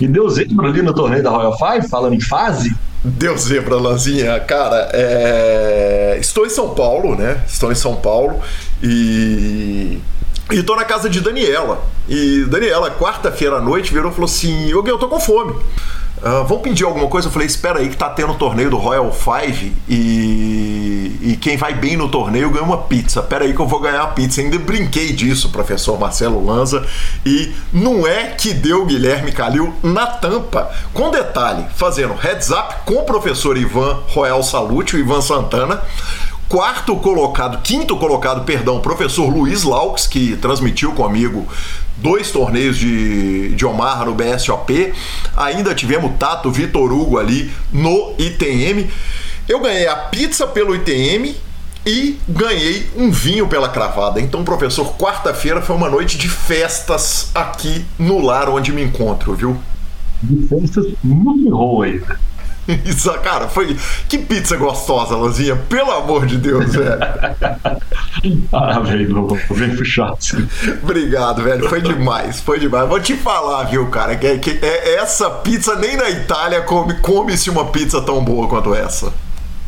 E deu zebra ali no torneio da Royal Five, falando em fase? Deu zebra, Lanzinha. Cara, é... estou em São Paulo, né? Estou em São Paulo e. E tô na casa de Daniela. E Daniela, quarta-feira à noite, virou e falou assim: Eu, eu tô com fome. Uh, vamos pedir alguma coisa? Eu falei, espera aí que tá tendo o torneio do Royal Five e, e quem vai bem no torneio ganha uma pizza. Espera aí que eu vou ganhar a pizza. Ainda brinquei disso, professor Marcelo Lanza. E não é que deu Guilherme Calil na tampa. Com detalhe, fazendo heads up com o professor Ivan Royal Salute, o Ivan Santana quarto colocado, quinto colocado, perdão, professor Luiz Laux, que transmitiu comigo dois torneios de, de Omar no BSOP. Ainda tivemos Tato Vitor Hugo ali no ITM. Eu ganhei a pizza pelo ITM e ganhei um vinho pela cravada. Então, professor, quarta-feira foi uma noite de festas aqui no lar onde me encontro, viu? De festas muito ruins. Isso, cara, foi. Que pizza gostosa, Lanzinha. Pelo amor de Deus, velho. Parabéns, Lobo. Vem puxar. Obrigado, velho. Foi demais, foi demais. Vou te falar, viu, cara, que, que é, essa pizza nem na Itália come, come-se uma pizza tão boa quanto essa.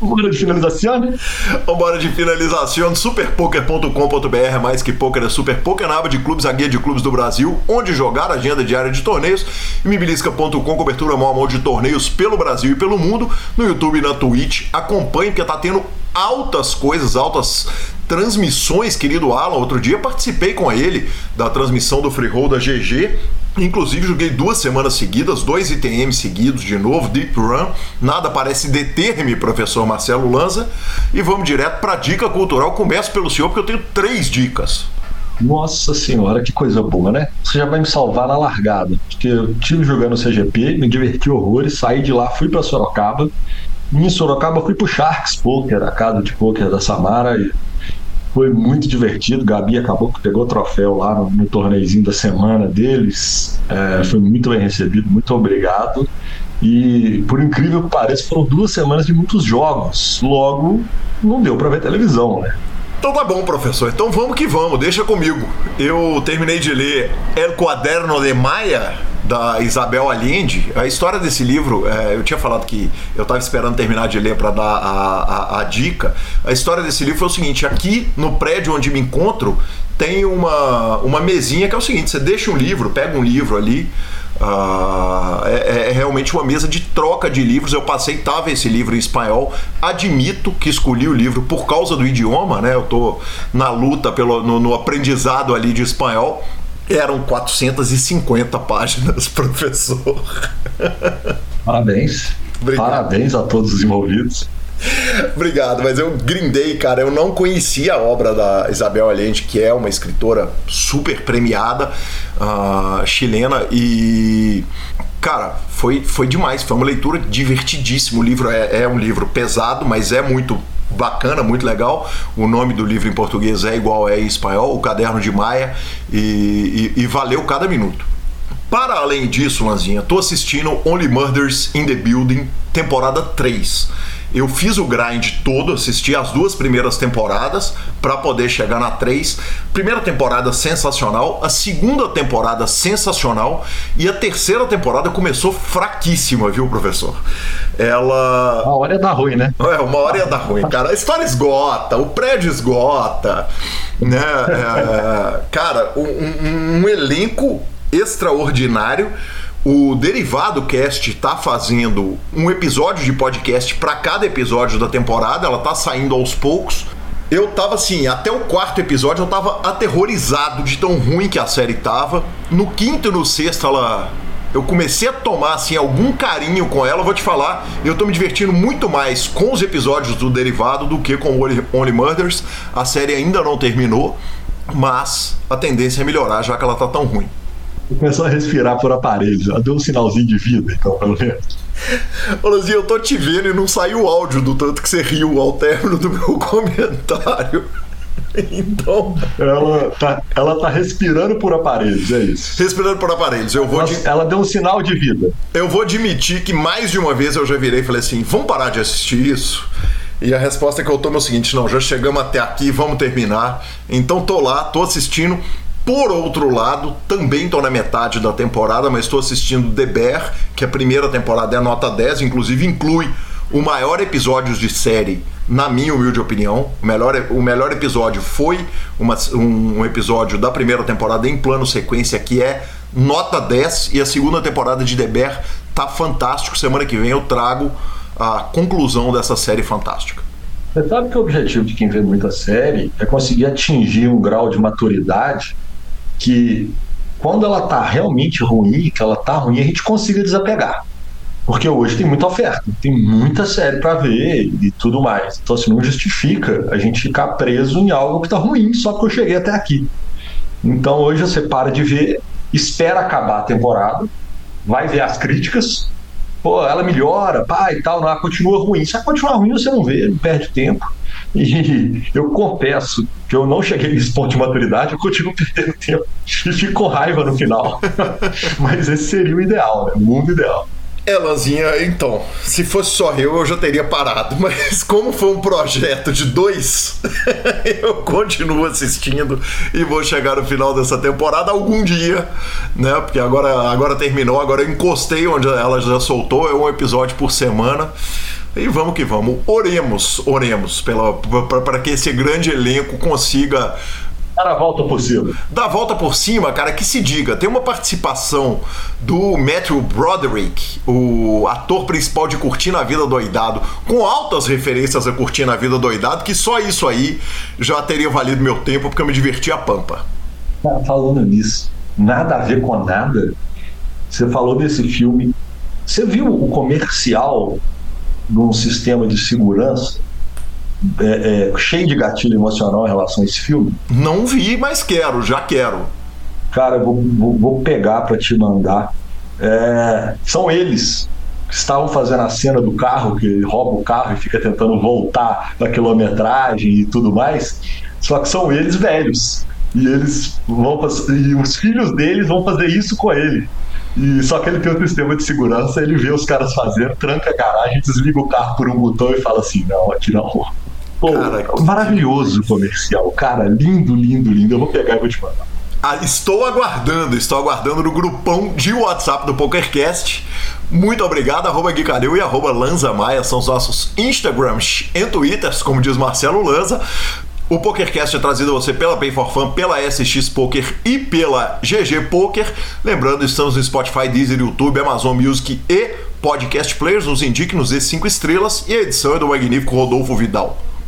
Bora de finalização? Vambora de finalização. Superpoker.com.br, mais que poker é super poker, na aba de clubes, a guia de clubes do Brasil, onde jogar, agenda diária de torneios. E mibilisca.com, cobertura mão a mão de torneios pelo Brasil e pelo mundo. No YouTube e na Twitch. Acompanhe, porque tá tendo altas coisas, altas transmissões, querido Alan. Outro dia participei com ele da transmissão do Freehold da GG Inclusive, joguei duas semanas seguidas, dois ITM seguidos de novo, Deep Run. Nada parece deter-me, professor Marcelo Lanza. E vamos direto para a dica cultural. Começo pelo senhor, porque eu tenho três dicas. Nossa senhora, que coisa boa, né? Você já vai me salvar na largada. Porque eu tive jogando CGP, me diverti horrores, saí de lá, fui para Sorocaba. Em Sorocaba fui pro Sharks Poker, a casa de poker da Samara, e foi muito divertido. Gabi acabou que pegou o troféu lá no, no torneizinho da semana deles. É, foi muito bem recebido, muito obrigado. E por incrível que pareça, foram duas semanas de muitos jogos. Logo, não deu para ver televisão, né? Então tá bom, professor. Então vamos que vamos, deixa comigo. Eu terminei de ler El Quaderno de Maia, da Isabel Allende. A história desse livro, é, eu tinha falado que eu estava esperando terminar de ler para dar a, a, a, dica. A história desse livro foi o seguinte: aqui no prédio onde me encontro tem uma, uma mesinha que é o seguinte: você deixa um livro, pega um livro ali. Uh, é, é, realmente uma mesa de troca de livros. Eu passei, tava esse livro em espanhol. Admito que escolhi o livro por causa do idioma, né? Eu tô na luta pelo, no, no aprendizado ali de espanhol. Eram 450 páginas, professor. Parabéns. Obrigado. Parabéns a todos os envolvidos. Obrigado, mas eu grindei, cara. Eu não conhecia a obra da Isabel Allende, que é uma escritora super premiada, uh, chilena, e. Cara, foi, foi demais. Foi uma leitura divertidíssima. O livro é, é um livro pesado, mas é muito bacana, muito legal. O nome do livro em português é igual é em espanhol, O Caderno de Maia, e, e, e valeu cada minuto. Para além disso, Lanzinha, tô assistindo Only Murders in the Building, temporada 3. Eu fiz o grind todo, assisti as duas primeiras temporadas para poder chegar na 3. Primeira temporada sensacional, a segunda temporada sensacional e a terceira temporada começou fraquíssima, viu, professor? Ela. Uma hora ia dar ruim, né? É, uma hora ia dar ruim, cara. A história esgota, o prédio esgota, né? É, cara, um, um, um elenco extraordinário. O Derivado Cast está fazendo um episódio de podcast para cada episódio da temporada, ela tá saindo aos poucos. Eu tava assim, até o quarto episódio eu tava aterrorizado de tão ruim que a série tava. No quinto e no sexto ela eu comecei a tomar assim algum carinho com ela, vou te falar, eu tô me divertindo muito mais com os episódios do Derivado do que com o Only Murders. A série ainda não terminou, mas a tendência é melhorar já que ela tá tão ruim. Começou a respirar por aparelho, já deu um sinalzinho de vida, então, pelo menos. Ô, Luzinho, eu tô te vendo e não saiu o áudio do tanto que você riu ao término do meu comentário. Então. Ela tá, ela tá respirando por aparelhos, é isso. Respirando por aparelhos. Eu vou ela, de... ela deu um sinal de vida. Eu vou admitir que mais de uma vez eu já virei e falei assim: vamos parar de assistir isso? E a resposta que eu tomo é o seguinte: não, já chegamos até aqui, vamos terminar. Então tô lá, tô assistindo. Por outro lado, também estou na metade da temporada, mas estou assistindo The Bear, que a primeira temporada é nota 10, inclusive inclui o maior episódio de série, na minha humilde opinião. O melhor, o melhor episódio foi uma, um, um episódio da primeira temporada em plano sequência, que é nota 10, e a segunda temporada de The Bear tá fantástico. Semana que vem eu trago a conclusão dessa série fantástica. Você sabe que o objetivo de quem vê muita série é conseguir atingir um grau de maturidade que quando ela tá realmente ruim, que ela tá ruim, a gente consiga desapegar. Porque hoje tem muita oferta, tem muita série para ver e tudo mais. Então, assim, não justifica a gente ficar preso em algo que tá ruim só porque eu cheguei até aqui. Então, hoje você para de ver, espera acabar a temporada, vai ver as críticas, pô, ela melhora, pá e tal, não, ela continua ruim. Se ela continuar ruim, você não vê, não perde tempo. E eu confesso que eu não cheguei nesse ponto de maturidade, eu continuo perdendo tempo e fico com raiva no final. Mas esse seria o ideal, né? o mundo ideal. É, então, se fosse só eu, eu já teria parado. Mas como foi um projeto de dois, eu continuo assistindo e vou chegar no final dessa temporada algum dia, né? Porque agora, agora terminou, agora eu encostei onde ela já soltou, é um episódio por semana. E vamos que vamos. Oremos, oremos para que esse grande elenco consiga Dar a volta por cima. Da a volta por cima, cara, que se diga, tem uma participação do Matthew Broderick, o ator principal de Curtindo a Vida Doidado, com altas referências a Curtindo a Vida Doidado, que só isso aí já teria valido meu tempo, porque eu me diverti a pampa. Tá falando nisso, nada a ver com nada. Você falou desse filme. Você viu o comercial de um sistema de segurança é, é, cheio de gatilho emocional em relação a esse filme? Não vi, mas quero, já quero. Cara, vou, vou, vou pegar para te mandar. É, são eles que estavam fazendo a cena do carro, que ele rouba o carro e fica tentando voltar da quilometragem e tudo mais. Só que são eles velhos. E eles vão e os filhos deles vão fazer isso com ele. E só que ele tem um sistema de segurança, ele vê os caras fazendo, tranca a garagem, desliga o carro por um botão e fala assim: não, aqui não. Pô, cara, maravilhoso o comercial, cara, lindo, lindo, lindo. Eu vou pegar e vou te mandar. Ah, estou aguardando, estou aguardando no grupão de WhatsApp do PokerCast. Muito obrigado, arroba e arroba Lanza Maia são os nossos Instagrams e Twitters, como diz Marcelo Lanza. O PokerCast é trazido a você pela Pay for Fun, pela SX Poker e pela GG Poker. Lembrando, estamos no Spotify, Deezer, YouTube, Amazon Music e Podcast Players. Nos indique, nos dê 5 estrelas e a edição é do magnífico Rodolfo Vidal.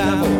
esclavo